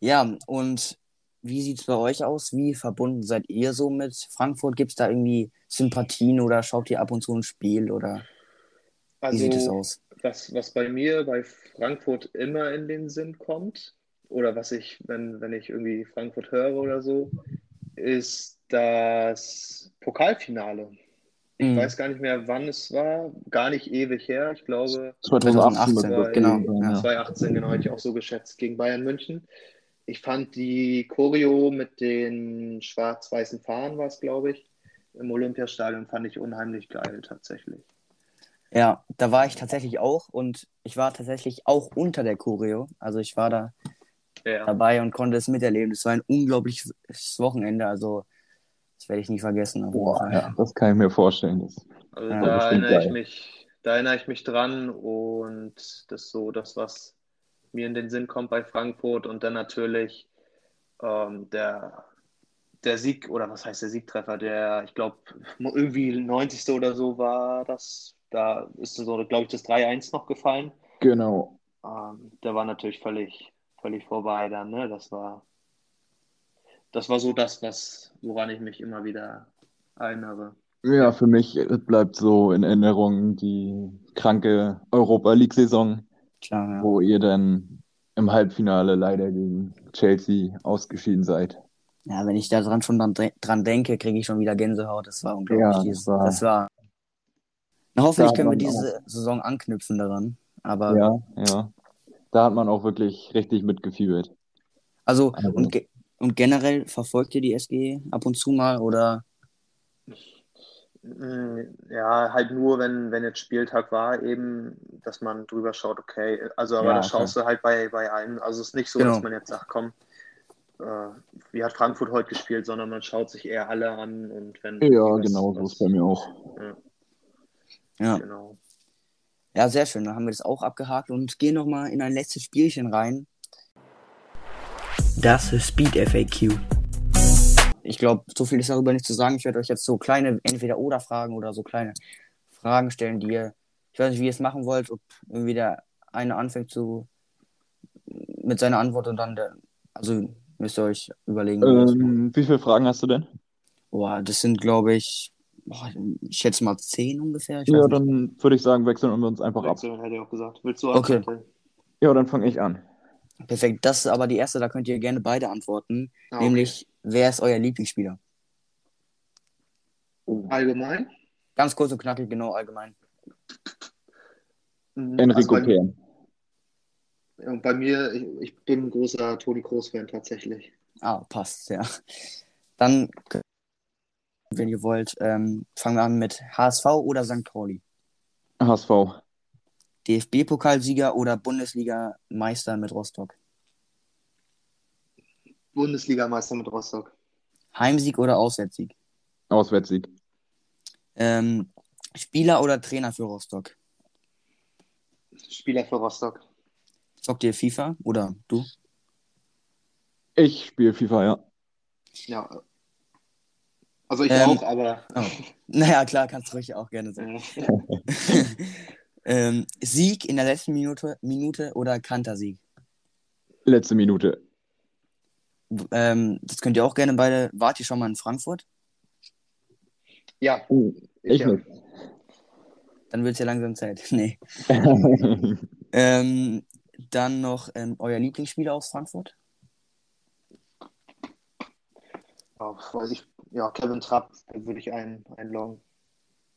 ja, und wie sieht es bei euch aus? Wie verbunden seid ihr so mit Frankfurt? Gibt es da irgendwie Sympathien oder schaut ihr ab und zu ein Spiel oder wie sieht es Also, aus? was, was bei mir bei Frankfurt immer in den Sinn kommt, oder was ich, wenn, wenn ich irgendwie Frankfurt höre oder so, ist das Pokalfinale. Ich Mhm. weiß gar nicht mehr, wann es war, gar nicht ewig her. Ich glaube, 2018 2018, wird genau, gewesen sein, ja. 2018, genau, hätte ich auch so geschätzt, gegen Bayern München. Ich fand die Choreo mit den schwarz-weißen Fahnen, war es, glaube ich, im Olympiastadion, fand ich unheimlich geil, tatsächlich. Ja, da war ich tatsächlich auch und ich war tatsächlich auch unter der Choreo. Also ich war da Ja, dabei und konnte es miterleben. Es war ein unglaubliches Wochenende, also das werde ich nie vergessen. Boah, ja, das kann ich mir vorstellen. Das, also Ja, da erinnere ich mich, da erinnere ich mich dran und das ist so das, was mir in den Sinn kommt bei Frankfurt und dann natürlich ähm, der, der Sieg, oder was heißt der Siegtreffer, der, ich glaube, irgendwie 90. oder so war das, da ist so, glaube ich, das 3-1 noch gefallen. genau. Ähm, der war natürlich völlig, völlig vorbei dann, ne? Das war, das war so das, was, woran ich mich immer wieder erinnere. Ja, für mich äh, bleibt so in Erinnerung die kranke Europa League-Saison, Klar, ja. wo ihr dann im Halbfinale leider gegen Chelsea ausgeschieden seid. Ja, wenn ich da dran schon dran, dran denke, kriege ich schon wieder Gänsehaut. Das war unglaublich. Ja, das war- das war. Na, hoffentlich Da können wir diese Saison anknüpfen daran. Aber Ja, ja. Da hat man auch wirklich richtig mitgefiebert. also Also- und, ge und generell verfolgt ihr die SG ab und zu mal oder Mm, Ja, halt nur, wenn, wenn jetzt Spieltag war, eben, dass man drüber schaut, okay, also aber Ja, da okay. schaust du halt bei, bei allen, also es ist nicht so, Genau. dass man jetzt sagt, komm, äh, wie hat Frankfurt heute gespielt, sondern man schaut sich eher alle an und wenn Ja, was- genau, so ist bei mir auch. ja. Genau. Ja, sehr schön. Dann haben wir das auch abgehakt und gehen nochmal in ein letztes Spielchen rein. Das ist Speed FAQ. ich glaube, so viel ist darüber nicht zu sagen. Ich werde euch jetzt so kleine Entweder-Oder-Fragen oder so kleine Fragen stellen, die ihr, ich weiß nicht, wie ihr es machen wollt, ob irgendwie der eine anfängt zu mit seiner Antwort und dann der, also müsst ihr euch überlegen. Ähm, wie viele Fragen hast du denn? Boah, das sind, glaube ich, boah, ich schätze mal zehn ungefähr. Ich Ja, nicht. dann würde ich sagen, wechseln wir uns einfach ab. Wechseln, hätte ich auch gesagt. Willst du Okay. anfangen? Ja, dann fange ich an. Perfekt. Das ist aber die erste, da könnt ihr gerne beide antworten. Ah, okay. Nämlich, wer ist euer Lieblingsspieler? Allgemein? Ganz kurz und knackig, genau allgemein. Mhm, Enrico also bei, und bei mir, ich, ich bin ein großer Toni Kroos-Fan tatsächlich. Ah, passt, ja. Dann, wenn ihr wollt, ähm, fangen wir an mit HSV oder St. Pauli. HSV. DFB-Pokalsieger oder Bundesliga-Meister mit Rostock. Bundesligameister mit Rostock. Heimsieg oder Auswärtssieg. Auswärtssieg. Ähm, Spieler oder Trainer für Rostock. Spieler für Rostock. Zockt ihr FIFA oder du? Ich spiele FIFA, ja. Ja. Also ich Ähm, auch, aber Oh. Naja, klar, kannst du ruhig auch gerne sagen. äh, ähm, Sieg in der letzten Minute, Minute oder Kantersieg? Letzte Minute. Ähm, das könnt ihr auch gerne beide. Wart ihr schon mal in Frankfurt? ja, Oh, ich ja. nicht. Dann wird es ja langsam Zeit. Nee. Ähm, dann noch ähm, euer Lieblingsspieler aus Frankfurt? Ja, weiß ich, ja, Kevin Trapp würde ich ein, einloggen.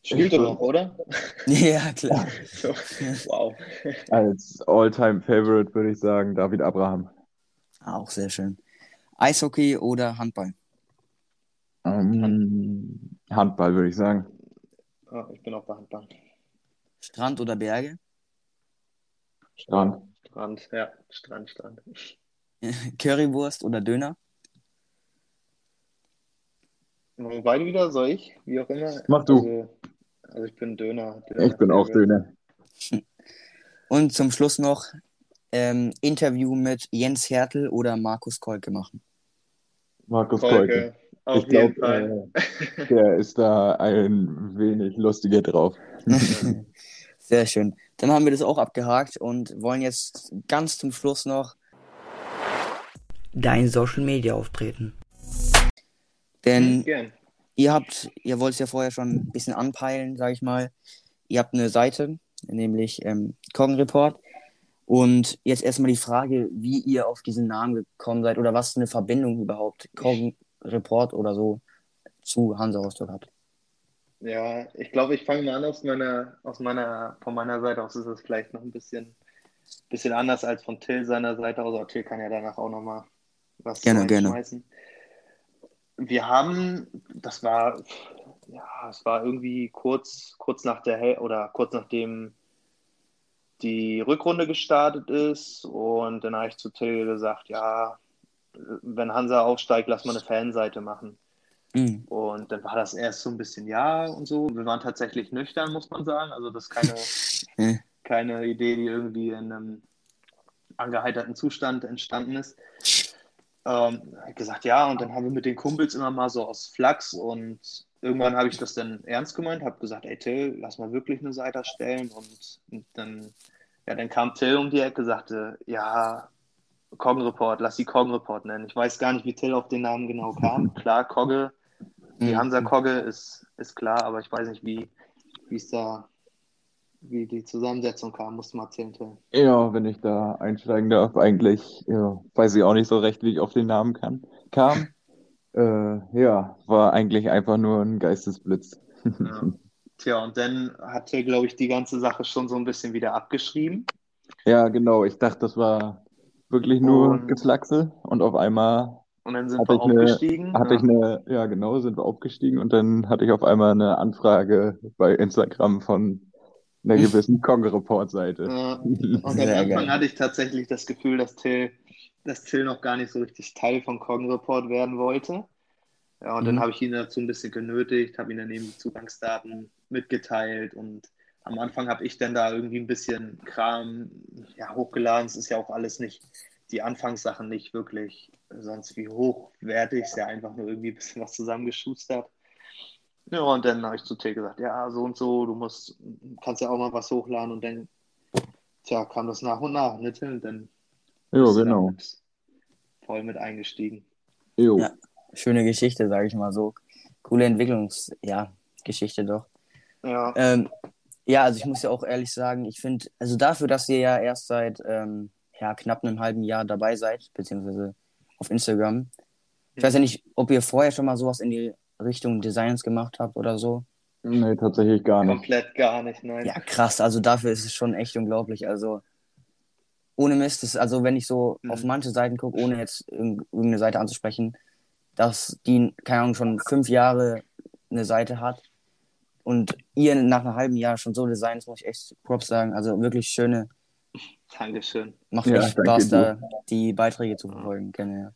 Spielt er noch, oder? ja, klar. wow. Als All-Time-Favorite würde ich sagen David Abraham. Ah, Auch sehr schön. Eishockey oder Handball? Ähm, Handball würde ich sagen. Ja, ich bin auch bei Handball. Strand oder Berge? Strand. Strand, ja, Strand, Strand. Currywurst oder Döner? Machen wir beide wieder, soll ich? Wie auch immer. Mach du. Also, also ich bin Döner. Döner Ich bin auch Döner. Und zum Schluss noch ähm, Interview mit Jens Hertel oder Markus Kolke machen. Markus Kolke. Kolke, auf Ich jeden glaube, Fall. äh, der ist da ein wenig lustiger drauf. Sehr schön. Dann haben wir das auch abgehakt und wollen jetzt ganz zum Schluss noch dein Social Media auftreten. Denn Gern. Ihr habt, ihr wollt es ja vorher schon ein bisschen anpeilen, sage ich mal. Ihr habt eine Seite, nämlich ähm, Koggen Report. Und jetzt erstmal die Frage, wie ihr auf diesen Namen gekommen seid oder was eine Verbindung überhaupt Koggen Report oder so zu Hansa Rostock hat. Ja, ich glaube, ich fange mal an aus meiner, aus meiner, von meiner Seite aus ist es vielleicht noch ein bisschen, bisschen anders als von Till seiner Seite aus. Aber Till kann ja danach auch nochmal was Gerne, gerne. reinschmeißen. Wir haben, das war, ja, es war irgendwie kurz, kurz nach der Hel oder kurz nachdem die Rückrunde gestartet ist und dann habe ich zu Till gesagt, ja, wenn Hansa aufsteigt, lass mal eine Fanseite machen. Mhm. Und dann war das erst so ein bisschen ja und so. Wir waren tatsächlich nüchtern, muss man sagen. Also das ist keine, keine Idee, die irgendwie in einem angeheiterten Zustand entstanden ist. Ähm, gesagt, ja, und dann haben wir mit den Kumpels immer mal so aus Flachs und irgendwann habe ich das dann ernst gemeint, habe gesagt, ey Till, lass mal wirklich eine Seite erstellen und, und dann, ja, dann kam Till um die Ecke, sagte, ja, Coggen Report, lass sie Coggen Report nennen. Ich weiß gar nicht, wie Till auf den Namen genau kam. Klar, Kogge, die Mhm. Hansa Kogge ist, ist klar, aber ich weiß nicht, wie wie es da, wie die Zusammensetzung kam, musst du mal erzählen, Till. Ja, wenn ich da einsteigen darf, eigentlich, ja, weiß ich auch nicht so recht, wie ich auf den Namen kann, kam. Äh, ja, war eigentlich einfach nur ein Geistesblitz. Ja. Tja, und dann hat Till, glaube ich, die ganze Sache schon so ein bisschen wieder abgeschrieben. Ja, genau. Ich dachte, das war wirklich nur Und- Geflaxe und auf einmal Und dann sind Hatte wir ich eine- aufgestiegen. hatte ja. ich eine, ja genau, sind wir aufgestiegen und dann hatte ich auf einmal eine Anfrage bei Instagram von einer gewissen Kong-Report-Seite. Ja. Und am Anfang geil. hatte ich tatsächlich das Gefühl, dass Till, dass Till noch gar nicht so richtig Teil von Coggen Report werden wollte. Ja, und dann Mhm. habe ich ihn dazu ein bisschen genötigt, habe ihm dann eben die Zugangsdaten mitgeteilt und am Anfang habe ich dann da irgendwie ein bisschen Kram ja, hochgeladen. Es ist ja auch alles nicht die Anfangssachen nicht wirklich sonst wie hochwertig, ist ja einfach nur irgendwie ein bisschen was zusammengeschustert. Ja, und dann habe ich zu Till gesagt, ja, so und so, du musst, kannst ja auch mal was hochladen und dann, tja, kam das nach und nach, ne, Till? Und dann da genau. voll mit eingestiegen. Jo. Ja. Schöne Geschichte, sage ich mal so. Coole Entwicklungs, ja, Geschichte doch. Ja, Ähm, ja, also ich muss ja auch ehrlich sagen, ich finde, also dafür, dass ihr ja erst seit ähm, ja, knapp einem halben Jahr dabei seid, beziehungsweise auf Instagram. Ich weiß ja nicht, ob ihr vorher schon mal sowas in die Richtung Designs gemacht habt oder so. Nee, tatsächlich gar nicht. komplett gar nicht, nein. Ja, krass, also dafür ist es schon echt unglaublich. Also ohne Mist, das, also wenn ich so Mhm. auf manche Seiten gucke, ohne jetzt irg- irgendeine Seite anzusprechen, dass die, keine Ahnung, schon fünf Jahre eine Seite hat und ihr nach einem halben Jahr schon so designt, muss ich echt Props sagen. Also wirklich schöne, Dankeschön. macht Ja, echt danke Spaß, dir. da die Beiträge zu verfolgen. Gerne,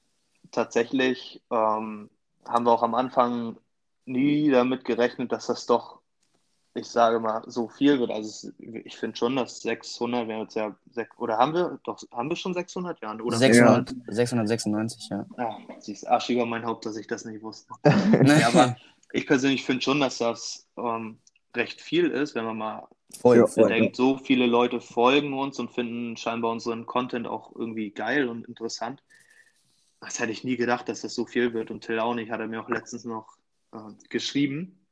Tatsächlich ähm, haben wir auch am Anfang nie damit gerechnet, dass das doch, ich sage mal, so viel wird. Also ich finde schon, dass 600, wir haben jetzt ja, oder haben wir, doch, haben wir schon 600? Ja, ja. oder? 600, 696, ja. Ja, siehst Arsch über mein Haupt, dass ich das nicht wusste. Ja, aber ich persönlich finde schon, dass das ähm, recht viel ist, wenn man mal voll, Ja, voll. bedenkt, so viele Leute folgen uns und finden scheinbar unseren Content auch irgendwie geil und interessant. Das hätte ich nie gedacht, dass das so viel wird. Und Till auch nicht, hat er mir auch letztens noch äh, geschrieben,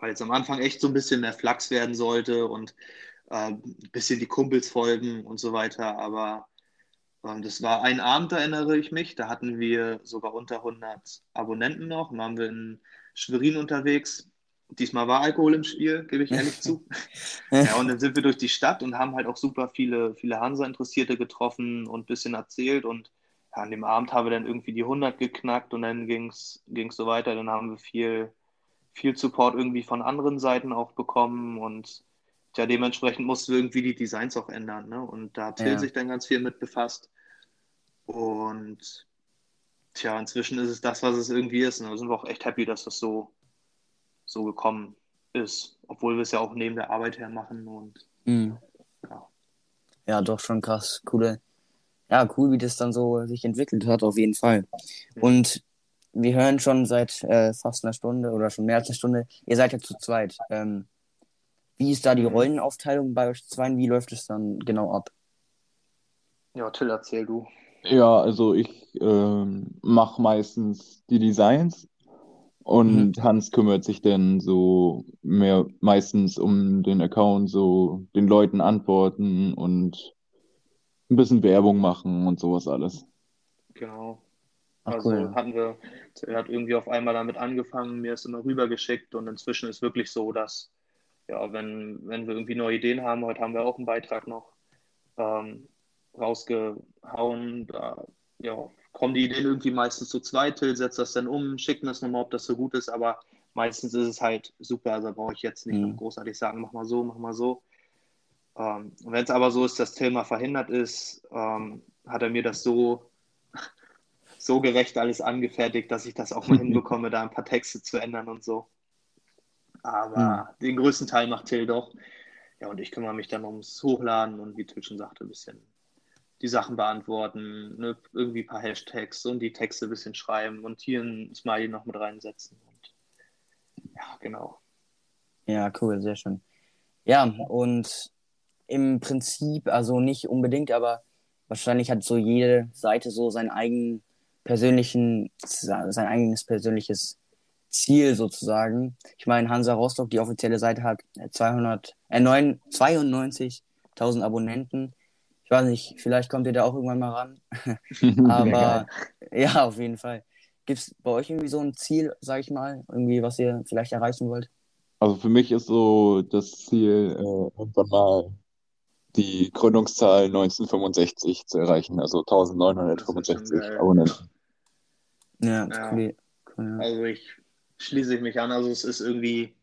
weil es am Anfang echt so ein bisschen der Flachs werden sollte und äh, ein bisschen die Kumpels folgen und so weiter. Aber ähm, das war ein Abend, da erinnere ich mich. Da hatten wir sogar unter 100 Abonnenten noch. Dann waren wir in Schwerin unterwegs. Diesmal war Alkohol im Spiel, gebe ich ehrlich zu. Ja, und dann sind wir durch die Stadt und haben halt auch super viele, viele Hansa-Interessierte getroffen und ein bisschen erzählt. Und an dem Abend haben wir dann irgendwie die 100 geknackt und dann ging es so weiter. Dann haben wir viel, viel Support irgendwie von anderen Seiten auch bekommen und ja, dementsprechend mussten wir irgendwie die Designs auch ändern. Ne? Und da hat Till Ja. sich dann ganz viel mit befasst. Und tja, inzwischen ist es das, was es irgendwie ist. Und da sind wir auch echt happy, dass das so, so gekommen ist. Obwohl wir es ja auch neben der Arbeit her machen. Und Mhm. ja, Ja, doch schon krass. Coole. Ja, cool, wie das dann so sich entwickelt hat, auf jeden Fall. Und wir hören schon seit äh, fast einer Stunde oder schon mehr als eine Stunde. Ihr seid ja zu zweit. Ähm, wie ist da die Rollenaufteilung bei euch zwei? Wie läuft es dann genau ab? ja, Till, erzähl du. Ja, also ich ähm, mache meistens die Designs und Hans kümmert sich dann so mehr meistens um den Account, so den Leuten antworten und ein bisschen Werbung machen und sowas alles. Genau. Ach, Also cool. hatten wir, er hat irgendwie auf einmal damit angefangen, mir es immer rübergeschickt und inzwischen ist wirklich so, dass, ja, wenn, wenn wir irgendwie neue Ideen haben, heute haben wir auch einen Beitrag noch ähm, rausgehauen, da ja, kommen die Ideen irgendwie meistens zu zweit, Till setzt das dann um, schickt mir das nochmal, ob das so gut ist, aber meistens ist es halt super, also brauche ich jetzt nicht Mhm. großartig sagen, mach mal so, mach mal so. Ähm, wenn es aber so ist, dass Till mal verhindert ist, ähm, hat er mir das so so gerecht alles angefertigt, dass ich das auch mal hinbekomme, da ein paar Texte zu ändern und so. Aber den größten Teil macht Till doch. Ja, und ich kümmere mich dann ums Hochladen und wie Till schon sagte, ein bisschen die Sachen beantworten, ne, irgendwie ein paar Hashtags und die Texte ein bisschen schreiben und hier ein Smiley noch mit reinsetzen. Und ja, genau. Ja, cool, sehr schön. Ja, und im Prinzip, also nicht unbedingt, aber wahrscheinlich hat so jede Seite so seinen eigenen persönlichen, sein eigenes persönliches Ziel sozusagen. Ich meine, Hansa Rostock, die offizielle Seite hat 200, äh, 9 92.000 Abonnenten. Ich weiß nicht, vielleicht kommt ihr da auch irgendwann mal ran. Aber ja, auf jeden Fall. Gibt es bei euch irgendwie so ein Ziel, sag ich mal, irgendwie, was ihr vielleicht erreichen wollt? Also für mich ist so das Ziel, äh, irgendwann mal die Gründungszahl 1965 zu erreichen, also Das ist schon 1965 geil. Abonnenten. Ja, Ja. cool. cool ja. Also ich schließe ich mich an. Also es ist irgendwie,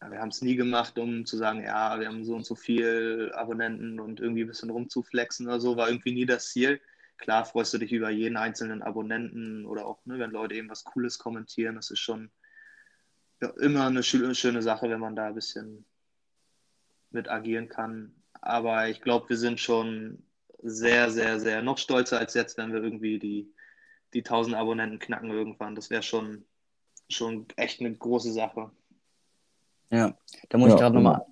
ja, wir haben es nie gemacht, um zu sagen, ja, wir haben so und so viel Abonnenten und irgendwie ein bisschen rumzuflexen oder so, war irgendwie nie das Ziel. Klar freust du dich über jeden einzelnen Abonnenten oder auch, ne, wenn Leute eben was Cooles kommentieren. Das ist schon ja, immer eine schö- schöne Sache, wenn man da ein bisschen mit agieren kann. Aber ich glaube, wir sind schon sehr, sehr, sehr noch stolzer als jetzt, wenn wir irgendwie die, die 1000 Abonnenten knacken irgendwann. Das wäre schon, schon echt eine große Sache. Ja, da muss ja, ich gerade nochmal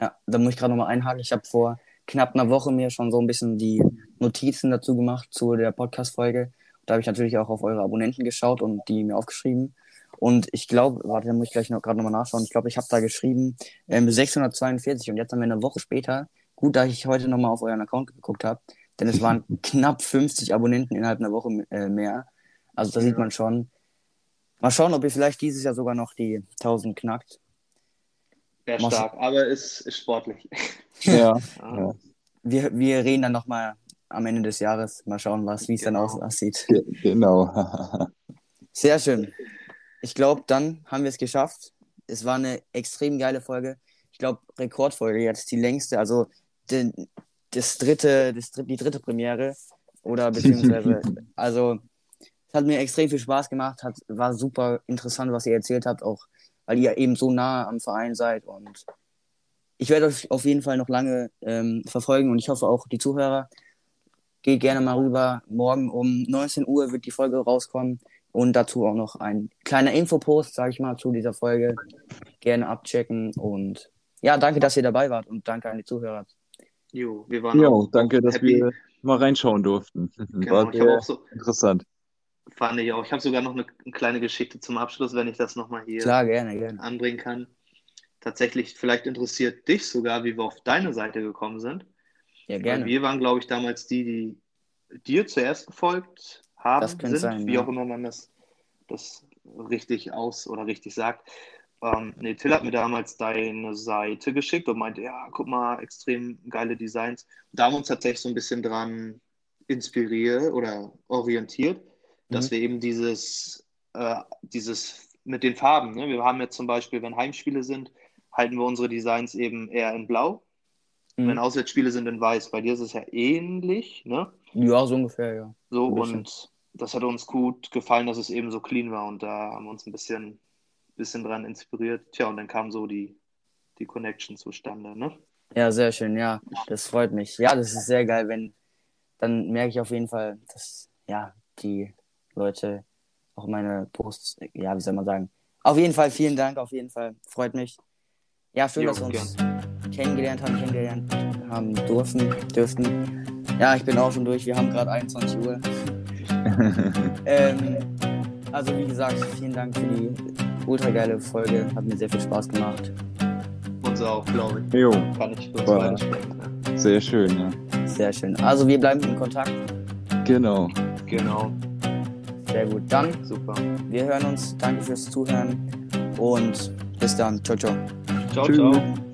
ja, da muss ich gerade nochmal einhaken. Ich habe vor knapp einer Woche mir schon so ein bisschen die Notizen dazu gemacht zu der Podcast-Folge. Da habe ich natürlich auch auf eure Abonnenten geschaut und die mir aufgeschrieben. Und ich glaube, warte, da muss ich gleich noch gerade nochmal nachschauen. Ich glaube, ich habe da geschrieben ähm, 642 und jetzt haben wir eine Woche später. Gut, da ich heute nochmal auf euren Account geguckt habe, denn es waren knapp 50 Abonnenten innerhalb einer Woche äh, mehr. Also da sieht man schon. Mal schauen, ob ihr vielleicht dieses Jahr sogar noch die 1000 knackt. Wäre stark, aber ist, ist sportlich. Ja. ja. Wir, wir reden dann nochmal am Ende des Jahres. Mal schauen, was, wie es genau. dann aussieht. Genau. Sehr schön. Ich glaube, dann haben wir es geschafft. Es war eine extrem geile Folge. Ich glaube, Rekordfolge jetzt, die längste, also die, das dritte, das, die dritte Premiere. Oder beziehungsweise, also es hat mir extrem viel Spaß gemacht, hat, war super interessant, was ihr erzählt habt, auch weil ihr eben so nah am Verein seid. Und ich werde euch auf jeden Fall noch lange ähm, verfolgen und ich hoffe auch die Zuhörer. Geht gerne mal rüber. Morgen um 19 Uhr wird die Folge rauskommen und dazu auch noch ein kleiner Infopost, sage ich mal, zu dieser Folge. Gerne abchecken und ja, danke, dass ihr dabei wart und danke an die Zuhörer. Jo, wir waren jo, auch danke, dass happy. wir mal reinschauen durften. Genau, War sehr so, interessant. Fand ich auch. Ich habe sogar noch eine, eine, kleine Geschichte zum Abschluss, wenn ich das nochmal hier Klar, gerne, gerne. anbringen kann. Tatsächlich, vielleicht interessiert dich sogar, wie wir auf deine Seite gekommen sind. Ja, gerne. Weil wir waren, glaube ich, damals die, die dir zuerst gefolgt haben, sind, sein, wie ja. auch immer man das, das richtig aus oder richtig sagt. Ähm, nee, Till hat mir damals deine Seite geschickt und meinte, ja, guck mal, extrem geile Designs. da haben wir uns tatsächlich so ein bisschen dran inspiriert oder orientiert dass mhm. wir eben dieses, äh, dieses mit den Farben, ne? wir haben jetzt zum Beispiel, wenn Heimspiele sind, halten wir unsere Designs eben eher in Blau. Mhm. Wenn Auswärtsspiele sind in Weiß. Bei dir ist es ja ähnlich, ne? Ja, so ungefähr, ja. So, und das hat uns gut gefallen, dass es eben so clean war und da haben wir uns ein bisschen, bisschen dran inspiriert. Tja, und dann kam so die, die Connection zustande, ne? Ja, sehr schön, ja. Das freut mich. Ja, das ist sehr geil, wenn, dann merke ich auf jeden Fall, dass, ja, die Leute auch meine Posts, ja, wie soll man sagen. Auf jeden Fall, vielen Dank, auf jeden Fall. Freut mich. Ja, schön, jo, dass wir uns gern. kennengelernt haben, kennengelernt haben dürfen, dürften. Ja, ich bin auch schon durch. Wir haben gerade 21 Uhr. ähm, also, wie gesagt, vielen Dank für die ultra geile Folge. Hat mir sehr viel Spaß gemacht. Uns auch, glaube ich. Jo. Kann ich beide sprechen. Ne? Sehr schön, ja. Sehr schön. Also, wir bleiben in Kontakt. Genau. Genau. Sehr gut. Dann, super. Wir hören uns. Danke fürs Zuhören und bis dann. Ciao, ciao. Ciao, Tschüss. ciao.